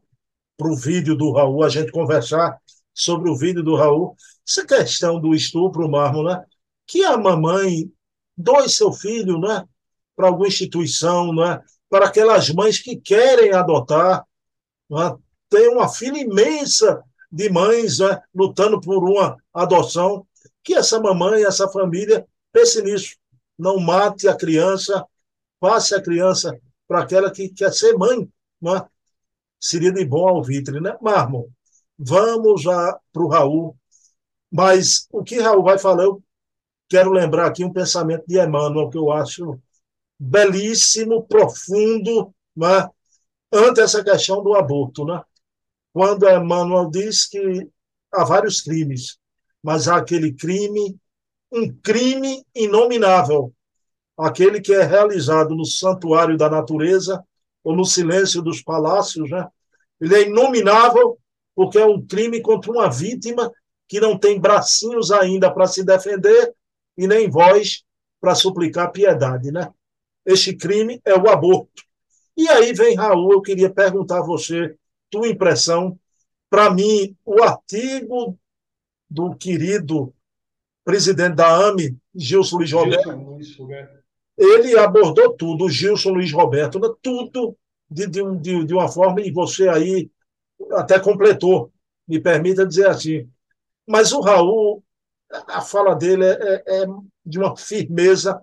para o vídeo do Raul, a gente conversar sobre o vídeo do Raul. Essa questão do estupro, Marmo, né? Que a mamãe doe seu filho, né? Para alguma instituição, né? Para aquelas mães que querem adotar, né? Tem uma fila imensa de mães né? lutando por uma adoção. Que essa mamãe, essa família pense nisso. Não mate a criança, passe a criança para aquela que quer ser mãe, né? Seria de bom alvitre, né? Marmo, vamos para o Raul. Mas o que Raul vai falar, eu quero lembrar aqui um pensamento de Emmanuel, que eu acho belíssimo, profundo, né? ante essa questão do aborto. Né? Quando Emmanuel diz que há vários crimes, mas há aquele crime, um crime inominável, aquele que é realizado no santuário da natureza ou no silêncio dos palácios, né? Ele é inominável porque é um crime contra uma vítima que não tem bracinhos ainda para se defender e nem voz para suplicar piedade, né? Este crime é o aborto. E aí vem Raul, eu queria perguntar a você, tua impressão. Para mim, o artigo do querido presidente da AME, Gilson Luiz Roberto, Gilson Luiz Roberto. ele abordou tudo, o Gilson Luiz Roberto, né? tudo de, de, de uma forma, e você aí até completou, me permita dizer assim. Mas o Raul, a fala dele é, é, é de uma firmeza.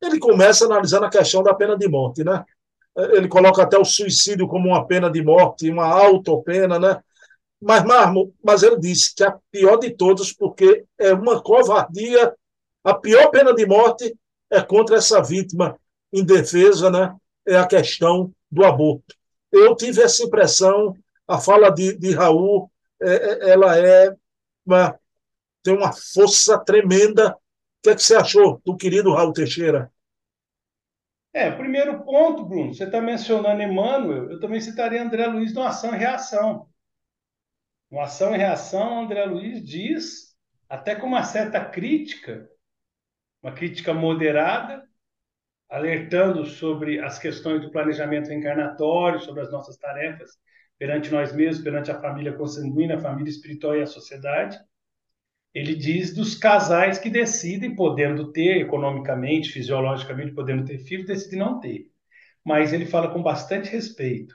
Ele começa analisando a questão da pena de morte, né? Ele coloca até o suicídio como uma pena de morte, uma autopena, né? Mas, Marmo, mas ele disse que a pior de todas, porque é uma covardia, a pior pena de morte é contra essa vítima indefesa, né? É a questão do aborto. Eu tive essa impressão a fala de, de Raul, é, é, ela é uma, tem uma força tremenda. O que, é que você achou do querido Raul Teixeira? É, primeiro ponto, Bruno, você está mencionando Emmanuel, eu também citaria André Luiz no Ação e Reação. No Ação e Reação, André Luiz diz, até com uma certa crítica, uma crítica moderada, alertando sobre as questões do planejamento reencarnatório, sobre as nossas tarefas perante nós mesmos, perante a família consanguínea, a família espiritual e a sociedade. Ele diz dos casais que decidem, podendo ter economicamente, fisiologicamente, podendo ter filhos, decidem não ter. Mas ele fala com bastante respeito.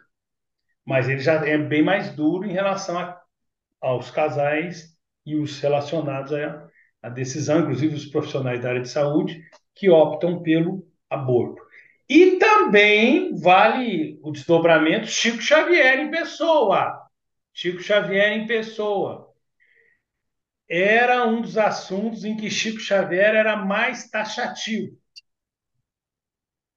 Mas ele já é bem mais duro em relação a, aos casais e os relacionados à, à decisão, inclusive os profissionais da área de saúde, que optam pelo aborto. E também vale o desdobramento Chico Xavier em pessoa. Chico Xavier em pessoa. Era um dos assuntos em que Chico Xavier era mais taxativo.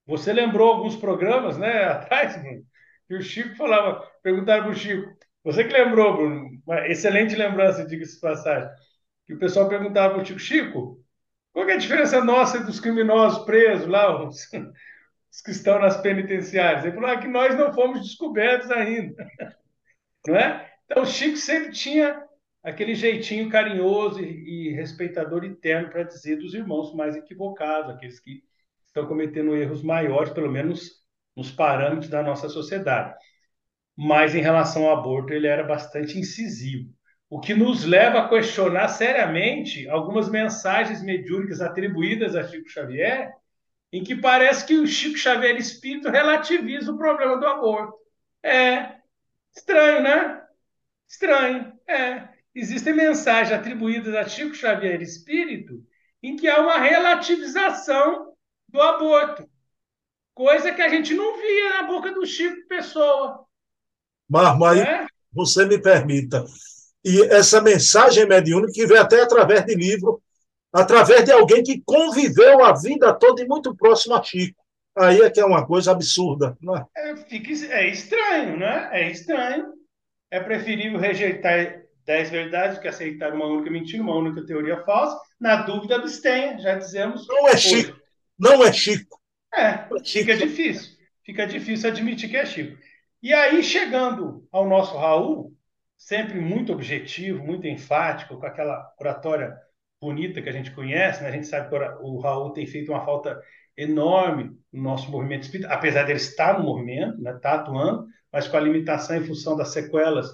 Você lembrou alguns programas, né, atrás, Bruno, que o Chico falava, perguntaram para o Chico, você que lembrou, Bruno, uma excelente lembrança, diga-se de passagem, que o pessoal perguntava para o Chico, Chico, qual é a diferença nossa dos criminosos presos lá, os, os que estão nas penitenciárias? Ele falou ah, que nós não fomos descobertos ainda, não é? Então, o Chico sempre tinha aquele jeitinho carinhoso e, e respeitador interno para dizer dos irmãos mais equivocados, aqueles que estão cometendo erros maiores, pelo menos nos parâmetros da nossa sociedade. Mas em relação ao aborto, ele era bastante incisivo. O que nos leva a questionar seriamente algumas mensagens mediúnicas atribuídas a Chico Xavier, em que parece que o Chico Xavier espírito relativiza o problema do aborto. É estranho, né? Estranho. É. Existem mensagens atribuídas a Chico Xavier espírito em que há uma relativização do aborto. Coisa que a gente não via na boca do Chico Pessoa. Marmo, aí é? você me permita. E essa mensagem mediúnica que vem até através de livro, através de alguém que conviveu a vida toda e muito próximo a Chico. Aí é que é uma coisa absurda. Não é? É, fica, é estranho, né? É estranho. É preferível rejeitar dez verdades que aceitar uma única mentira, uma única teoria falsa. Na dúvida, abstenha, já dizemos. Não é Chico. Não é Chico. É, é fica difícil. Fica difícil admitir que é Chico. E aí, chegando ao nosso Raul, sempre muito objetivo, muito enfático, com aquela oratória bonita que a gente conhece, né? a gente sabe que o Raul tem feito uma falta enorme no nosso movimento espírita, apesar dele estar no movimento, né? está atuando, mas com a limitação em função das sequelas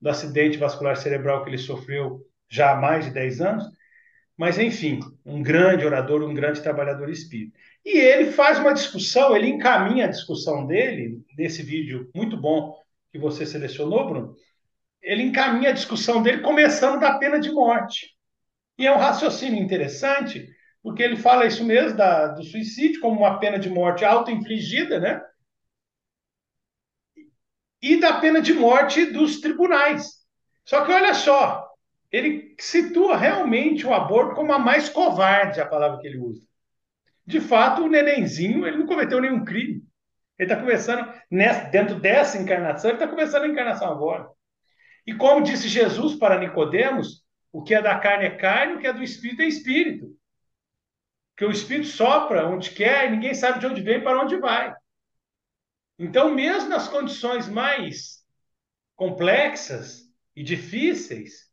do acidente vascular cerebral que ele sofreu já há mais de 10 anos. Mas, enfim, um grande orador, um grande trabalhador espírita. E ele faz uma discussão, ele encaminha a discussão dele, nesse vídeo muito bom que você selecionou, Bruno, ele encaminha a discussão dele começando da pena de morte. E é um raciocínio interessante, porque ele fala isso mesmo da, do suicídio como uma pena de morte auto-infligida, né? E da pena de morte dos tribunais. Só que olha só, ele situa realmente o aborto como a mais covarde, a palavra que ele usa. De fato, o nenenzinho, ele não cometeu nenhum crime. Ele está começando, nessa, dentro dessa encarnação, ele está começando a encarnação agora. E como disse Jesus para Nicodemos, o que é da carne é carne, o que é do espírito é espírito. Que o espírito sopra onde quer e ninguém sabe de onde vem e para onde vai. Então, mesmo nas condições mais complexas e difíceis,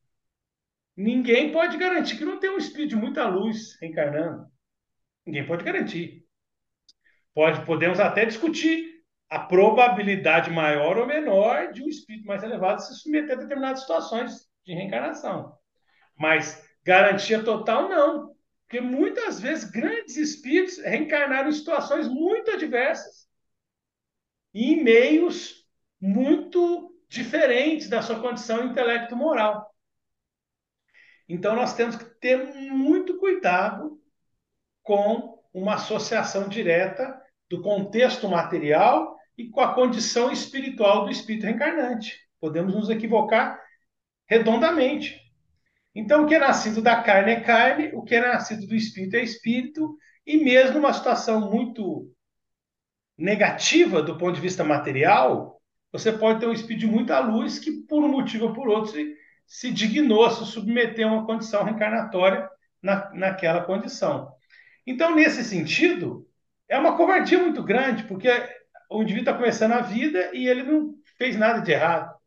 ninguém pode garantir que não tem um espírito de muita luz reencarnando. Ninguém pode garantir. Pode, podemos até discutir a probabilidade maior ou menor de um espírito mais elevado se submeter a determinadas situações de reencarnação. Mas garantia total não. Porque muitas vezes grandes espíritos reencarnaram em situações muito adversas e em meios muito diferentes da sua condição intelecto-moral. Então nós temos que ter muito cuidado com uma associação direta do contexto material e com a condição espiritual do espírito reencarnante. Podemos nos equivocar redondamente. Então, o que é nascido da carne é carne, o que é nascido do espírito é espírito, e mesmo numa situação muito negativa do ponto de vista material, você pode ter um espírito de muita luz que, por um motivo ou por outro, se, se dignou a se submeter a uma condição reencarnatória na, naquela condição. Então, nesse sentido, é uma covardia muito grande, porque o indivíduo está começando a vida e ele não fez nada de errado.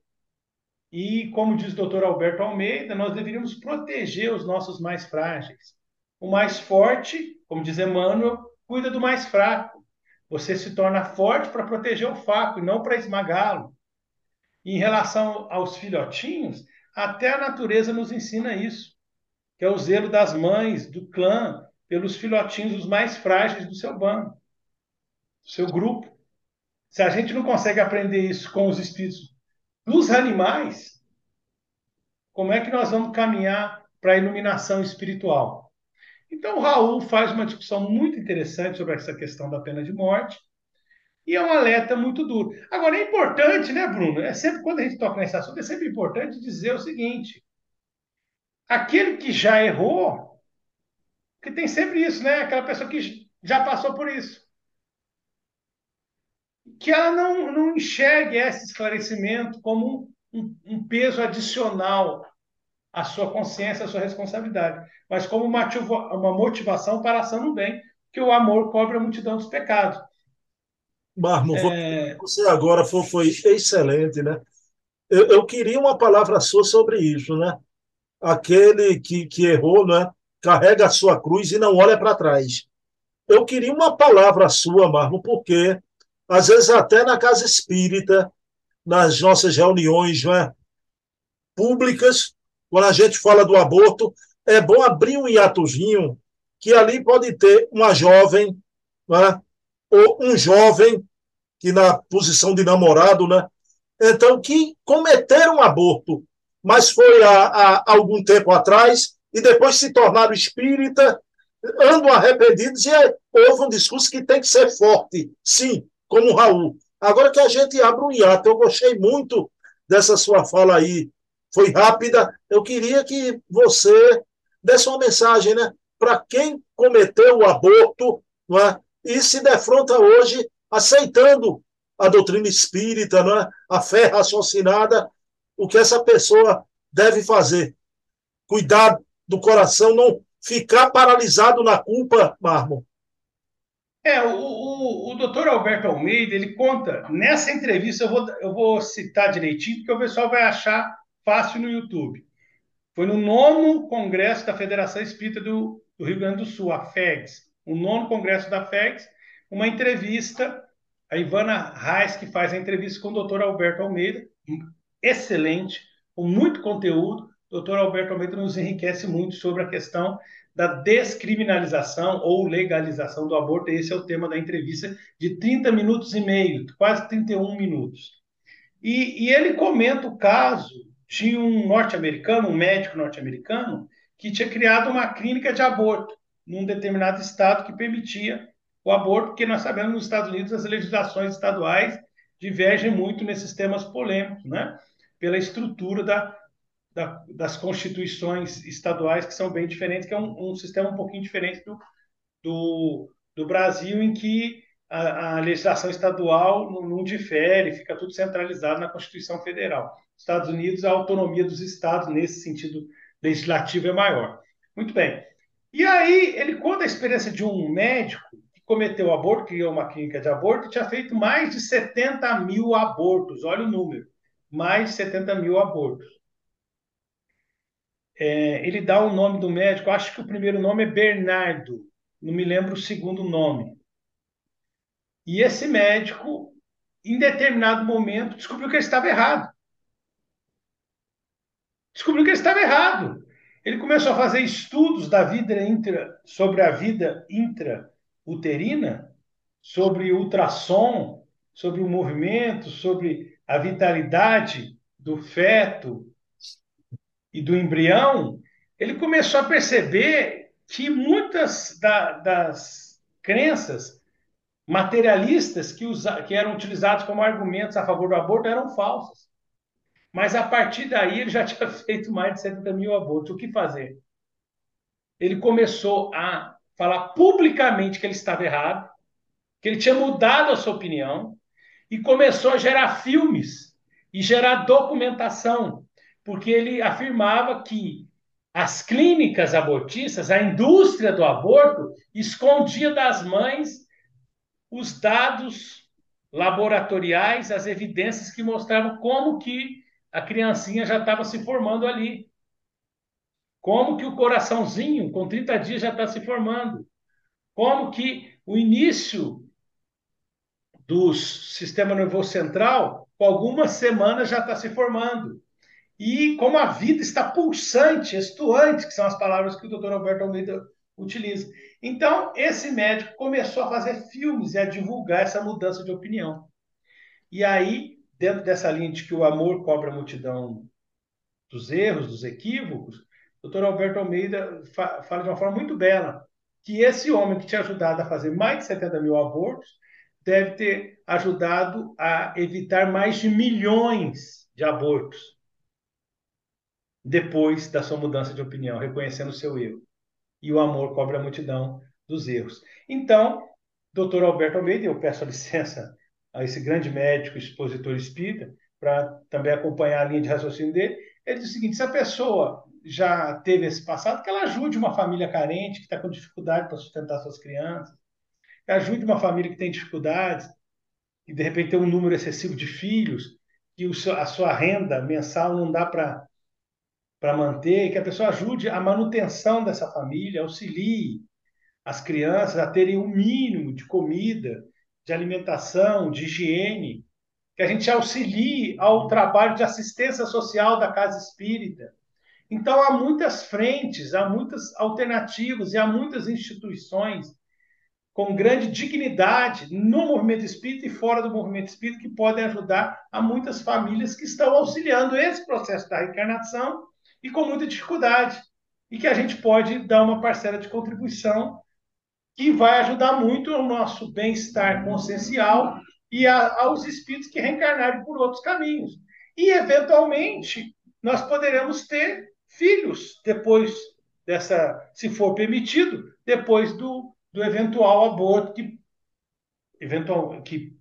E, como diz o doutor Alberto Almeida, nós deveríamos proteger os nossos mais frágeis. O mais forte, como diz Emmanuel, cuida do mais fraco. Você se torna forte para proteger o fraco e não para esmagá-lo. Em relação aos filhotinhos, até a natureza nos ensina isso, que é o zelo das mães, do clã, pelos filhotinhos os mais frágeis do seu bando, do seu grupo. Se a gente não consegue aprender isso com os espíritos dos animais, como é que nós vamos caminhar para a iluminação espiritual? Então, Raul faz uma discussão muito interessante sobre essa questão da pena de morte e é um alerta muito duro. Agora, é importante, né, Bruno? É sempre, quando a gente toca nesse assunto, é sempre importante dizer o seguinte: aquele que já errou, que tem sempre isso, né? Aquela pessoa que já passou por isso. Que ela não, não enxergue esse esclarecimento como um, um peso adicional à sua consciência, à sua responsabilidade, mas como uma, uma motivação para a ação no bem, que o amor cobre a multidão dos pecados. Marmo, é... você agora foi, foi excelente, né? Eu, eu, queria uma palavra sua sobre isso, né? Aquele que, que errou, né? Carrega a sua cruz e não olha para trás. Eu queria uma palavra sua, Marmo, porque às vezes até na casa espírita, nas nossas reuniões né, públicas, quando a gente fala do aborto, é bom abrir um hiatozinho, que ali pode ter uma jovem, né, ou um jovem, que na posição de namorado, né, então, que cometeram um aborto, mas foi há, há algum tempo atrás, e depois se tornaram espírita, andam arrependidos, e é, houve um discurso que tem que ser forte. Sim, como o Raul. Agora que a gente abre um hiato, eu gostei muito dessa sua fala aí. Foi rápida. Eu queria que você desse uma mensagem, né? Para quem cometeu o aborto não é? e se defronta hoje aceitando a doutrina espírita, não é? a fé raciocinada, o que essa pessoa deve fazer. Cuidar do coração, não ficar paralisado na culpa, Marmo. É, o, o, o doutor Alberto Almeida, ele conta, nessa entrevista, eu vou, eu vou citar direitinho, porque o pessoal vai achar fácil no YouTube. Foi no nono congresso da Federação Espírita do, do Rio Grande do Sul, a FEGS, o nono congresso da FEGS, uma entrevista, a Ivana Reis, que faz a entrevista com o doutor Alberto Almeida, excelente, com muito conteúdo. O doutor Alberto Almeida nos enriquece muito sobre a questão da descriminalização ou legalização do aborto. Esse é o tema da entrevista de 30 minutos e meio, quase 31 minutos. E, e ele comenta o caso de um norte-americano, um médico norte-americano, que tinha criado uma clínica de aborto num determinado estado que permitia o aborto, porque nós sabemos nos Estados Unidos as legislações estaduais divergem muito nesses temas polêmicos, né? pela estrutura da, da, das constituições estaduais, que são bem diferentes, que é um, um sistema um pouquinho diferente do, do, do Brasil, em que a, a legislação estadual não, não, difere, fica tudo centralizado na Constituição Federal. Estados Unidos, a autonomia dos estados, nesse sentido legislativo, é maior. Muito bem. E aí, ele conta a experiência de um médico que cometeu aborto, criou uma clínica de aborto, e tinha feito mais de 70 mil abortos. Olha o número. Mais de 70 mil abortos é, ele dá o nome do médico, acho que o primeiro nome é Bernardo, não me lembro o segundo nome. E esse médico, em determinado momento, descobriu que ele estava errado. Descobriu que ele estava errado. Ele começou a fazer estudos da vida intra, sobre a vida intrauterina, sobre ultrassom, sobre o movimento, sobre a vitalidade do feto, e do embrião, ele começou a perceber que muitas da, das crenças materialistas que, usa, que eram utilizadas como argumentos a favor do aborto eram falsas. Mas a partir daí ele já tinha feito mais de 70 mil abortos. O que fazer? Ele começou a falar publicamente que ele estava errado, que ele tinha mudado a sua opinião, e começou a gerar filmes e gerar documentação porque ele afirmava que as clínicas abortistas, a indústria do aborto, escondia das mães os dados laboratoriais, as evidências que mostravam como que a criancinha já estava se formando ali. Como que o coraçãozinho, com 30 dias, já está se formando. Como que o início do sistema nervoso central, com algumas semanas, já está se formando e como a vida está pulsante, estuante, que são as palavras que o Dr. Alberto Almeida utiliza. Então, esse médico começou a fazer filmes e a divulgar essa mudança de opinião. E aí, dentro dessa linha de que o amor cobra a multidão dos erros, dos equívocos, o Dr. Alberto Almeida fala de uma forma muito bela que esse homem que tinha ajudado a fazer mais de 70 mil abortos deve ter ajudado a evitar mais de milhões de abortos depois da sua mudança de opinião, reconhecendo o seu erro. E o amor cobra a multidão dos erros. Então, doutor Alberto Almeida, eu peço a licença a esse grande médico, expositor espírita, para também acompanhar a linha de raciocínio dele, ele diz o seguinte: se a pessoa já teve esse passado, que ela ajude uma família carente que está com dificuldade para sustentar suas crianças, que ajude uma família que tem dificuldades, e de repente tem um número excessivo de filhos, que a sua renda mensal não dá para para manter, que a pessoa ajude a manutenção dessa família, auxilie as crianças a terem o um mínimo de comida, de alimentação, de higiene, que a gente auxilie ao trabalho de assistência social da casa espírita. Então, há muitas frentes, há muitas alternativas e há muitas instituições com grande dignidade no movimento espírita e fora do movimento espírita que podem ajudar a muitas famílias que estão auxiliando esse processo da reencarnação e com muita dificuldade. E que a gente pode dar uma parcela de contribuição que vai ajudar muito o nosso bem-estar consciencial e a, aos espíritos que reencarnarem por outros caminhos. E, eventualmente, nós poderemos ter filhos depois dessa, se for permitido, depois do, do eventual aborto que, eventual, que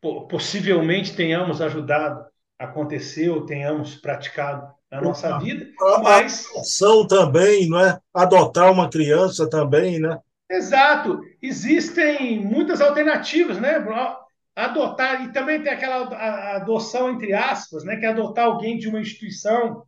possivelmente tenhamos ajudado a acontecer ou tenhamos praticado na nossa vida. Mas... A adoção também, não é? Adotar uma criança também, né? Exato. Existem muitas alternativas, né? Adotar, e também tem aquela adoção, entre aspas, né? Que é adotar alguém de uma instituição.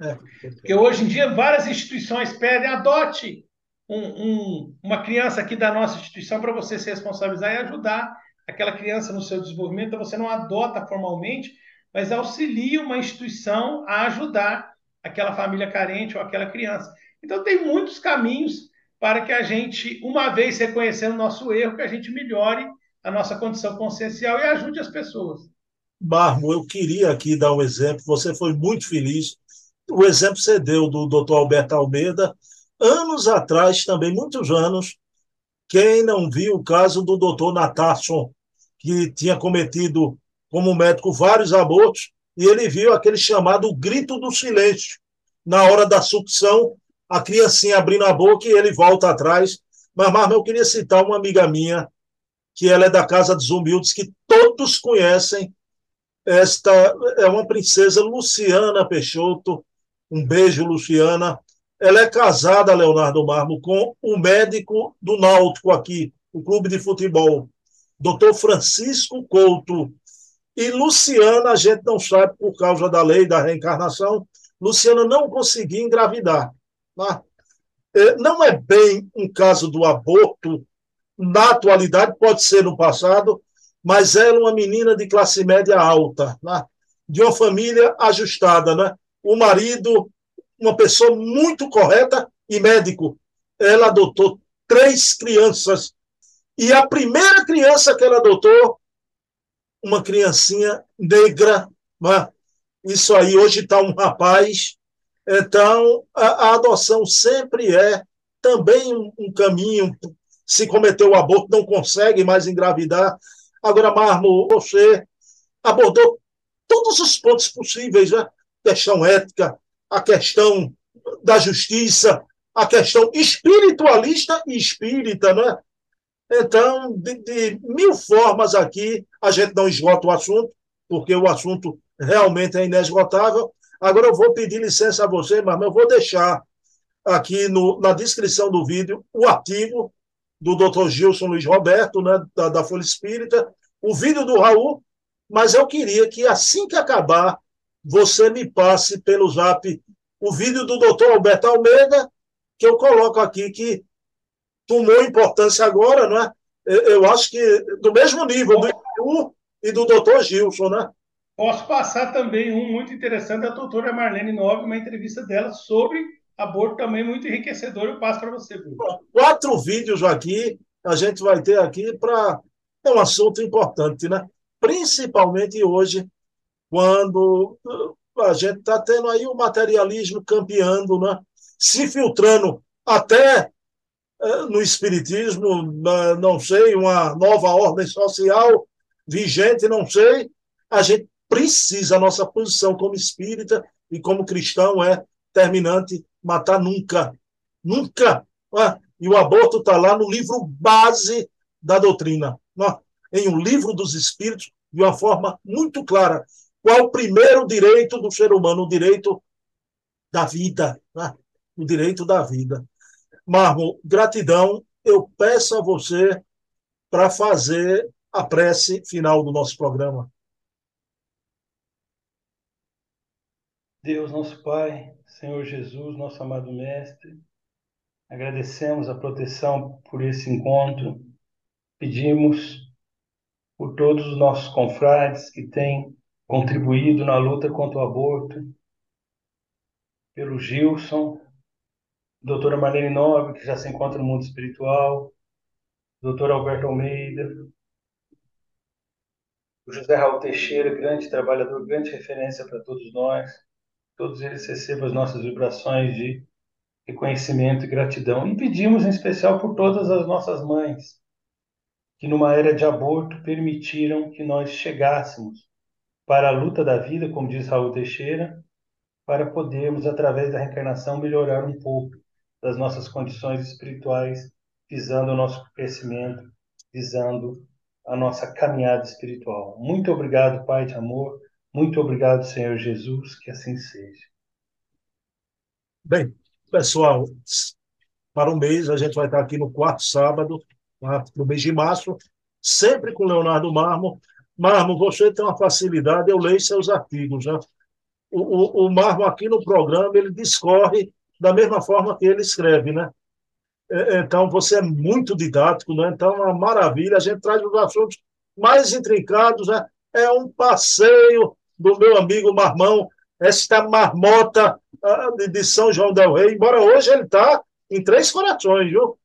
É, Porque hoje em dia várias instituições pedem adote um, um, uma criança aqui da nossa instituição para você se responsabilizar e ajudar aquela criança no seu desenvolvimento. Então, você não adota formalmente, mas auxilia uma instituição a ajudar aquela família carente ou aquela criança. Então, tem muitos caminhos para que a gente, uma vez reconhecendo o nosso erro, que a gente melhore a nossa condição consciencial e ajude as pessoas. Marmo, eu queria aqui dar um exemplo. Você foi muito feliz. O exemplo você deu do doutor Alberto Almeida. Anos atrás, também, muitos anos, quem não viu o caso do doutor Natasson, que tinha cometido como médico vários abortos, e ele viu aquele chamado grito do silêncio. Na hora da sucção, a criancinha abrindo a boca e ele volta atrás. Mas, Marma, eu queria citar uma amiga minha, que ela é da Casa dos Humildes, que todos conhecem. Esta é uma princesa Luciana Peixoto. Um beijo, Luciana. Ela é casada, Leonardo Marmo, com o médico do Náutico aqui, o clube de futebol, doutor Francisco Couto. E Luciana, a gente não sabe por causa da lei da reencarnação, Luciana não conseguia engravidar. É, não é bem um caso do aborto na atualidade, pode ser no passado, mas ela é uma menina de classe média alta, né? de uma família ajustada. Né? O marido, uma pessoa muito correta e médico. Ela adotou três crianças. E a primeira criança que ela adotou, uma criancinha negra. Né? Isso aí, hoje está um rapaz então, a, a adoção sempre é também um, um, caminho. Se cometeu o aborto, não consegue mais engravidar. Agora, Marmo, você abordou todos os pontos possíveis, né? A questão ética, a questão da justiça, a questão espiritualista e espírita, né? Então, de, de mil formas aqui, a gente não esgota o assunto, porque o assunto realmente é inesgotável, Agora eu vou pedir licença a você, mas eu vou deixar aqui no, na descrição do vídeo o artigo do Dr. Gilson Luiz Roberto, né, da, da Folha Espírita, o vídeo do Raul, mas eu queria que assim que acabar, você me passe pelo zap o vídeo do Dr. Alberto Almeida, que eu coloco aqui, que tomou importância agora, não é? Eu acho que do mesmo nível do E do Dr. Gilson, né? Posso passar também um muito interessante da doutora Marlene Nobre, uma entrevista dela sobre aborto também muito enriquecedor. Eu passo para você, Bruno. Quatro vídeos aqui, a gente vai ter aqui para. É um assunto importante, né? Principalmente hoje, quando uh, a gente está tendo aí o materialismo campeando, né? Se filtrando até uh, no espiritismo, não sei, uma nova ordem social vigente, não sei, a gente precisa, a nossa posição como espírita e como cristão é terminante, matar nunca. Nunca. E o aborto está lá no livro base da doutrina. em um livro dos Espíritos de uma forma muito clara. Qual o primeiro direito do ser humano? O direito da vida. Né? O direito da vida. Marmo, gratidão. Eu peço a você para fazer a prece final do nosso programa. Deus, nosso Pai, Senhor Jesus, nosso amado Mestre, agradecemos a proteção por esse encontro, pedimos por todos os nossos confrades que têm contribuído na luta contra o aborto, pelo Gilson, doutora Marlene Nobre, que já se encontra no mundo espiritual, doutor Alberto Almeida, o José Raul Teixeira, grande trabalhador, grande referência para todos nós. Todos eles recebam as nossas vibrações de reconhecimento e gratidão. E pedimos em especial por todas as nossas mães, que numa era de aborto permitiram que nós chegássemos para a luta da vida, como diz Raul Teixeira, para podermos, através da reencarnação, melhorar um pouco das nossas condições espirituais, visando o nosso crescimento, visando a nossa caminhada espiritual. Muito obrigado, Pai de amor. Muito obrigado, Senhor Jesus. Que assim seja. Bem, pessoal, para o mês, a gente vai estar aqui no quarto sábado, no mês de março, sempre com Leonardo Marmo. Marmo, você tem uma facilidade, eu leio seus artigos, né? O, o, o Marmo aqui no programa, ele discorre da mesma forma que ele escreve, né? É, então, você é muito didático, né? Então, é uma maravilha. A gente traz os assuntos mais intrincados, né? É um passeio do meu amigo Marmão, esta marmota ah, de São João del Rei, embora hoje ele está em Três Corações, viu?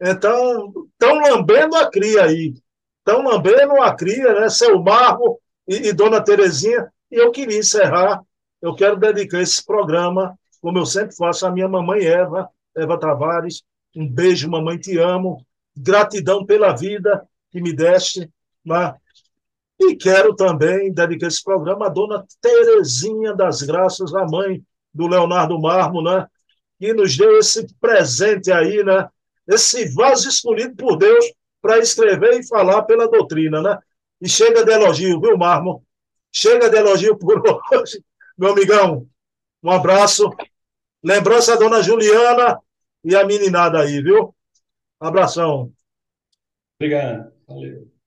Então, estão lambendo a cria aí. Estão lambendo a cria, né? Seu Marmo e, e Dona Terezinha. E eu queria encerrar, eu quero dedicar esse programa, como eu sempre faço, à minha mamãe Eva, Eva Tavares, um beijo, mamãe, te amo. Gratidão pela vida que me deste. Né? E quero também dedicar esse programa à dona Terezinha das Graças, a mãe do Leonardo Marmo, né? que nos deu esse presente aí, né? esse vaso escolhido por Deus para escrever e falar pela doutrina. Né? E chega de elogio, viu, Marmo? Chega de elogio por hoje. Meu amigão, um abraço. Lembrança dona Juliana, e a meninada aí, viu? Abração. Obrigado. Valeu.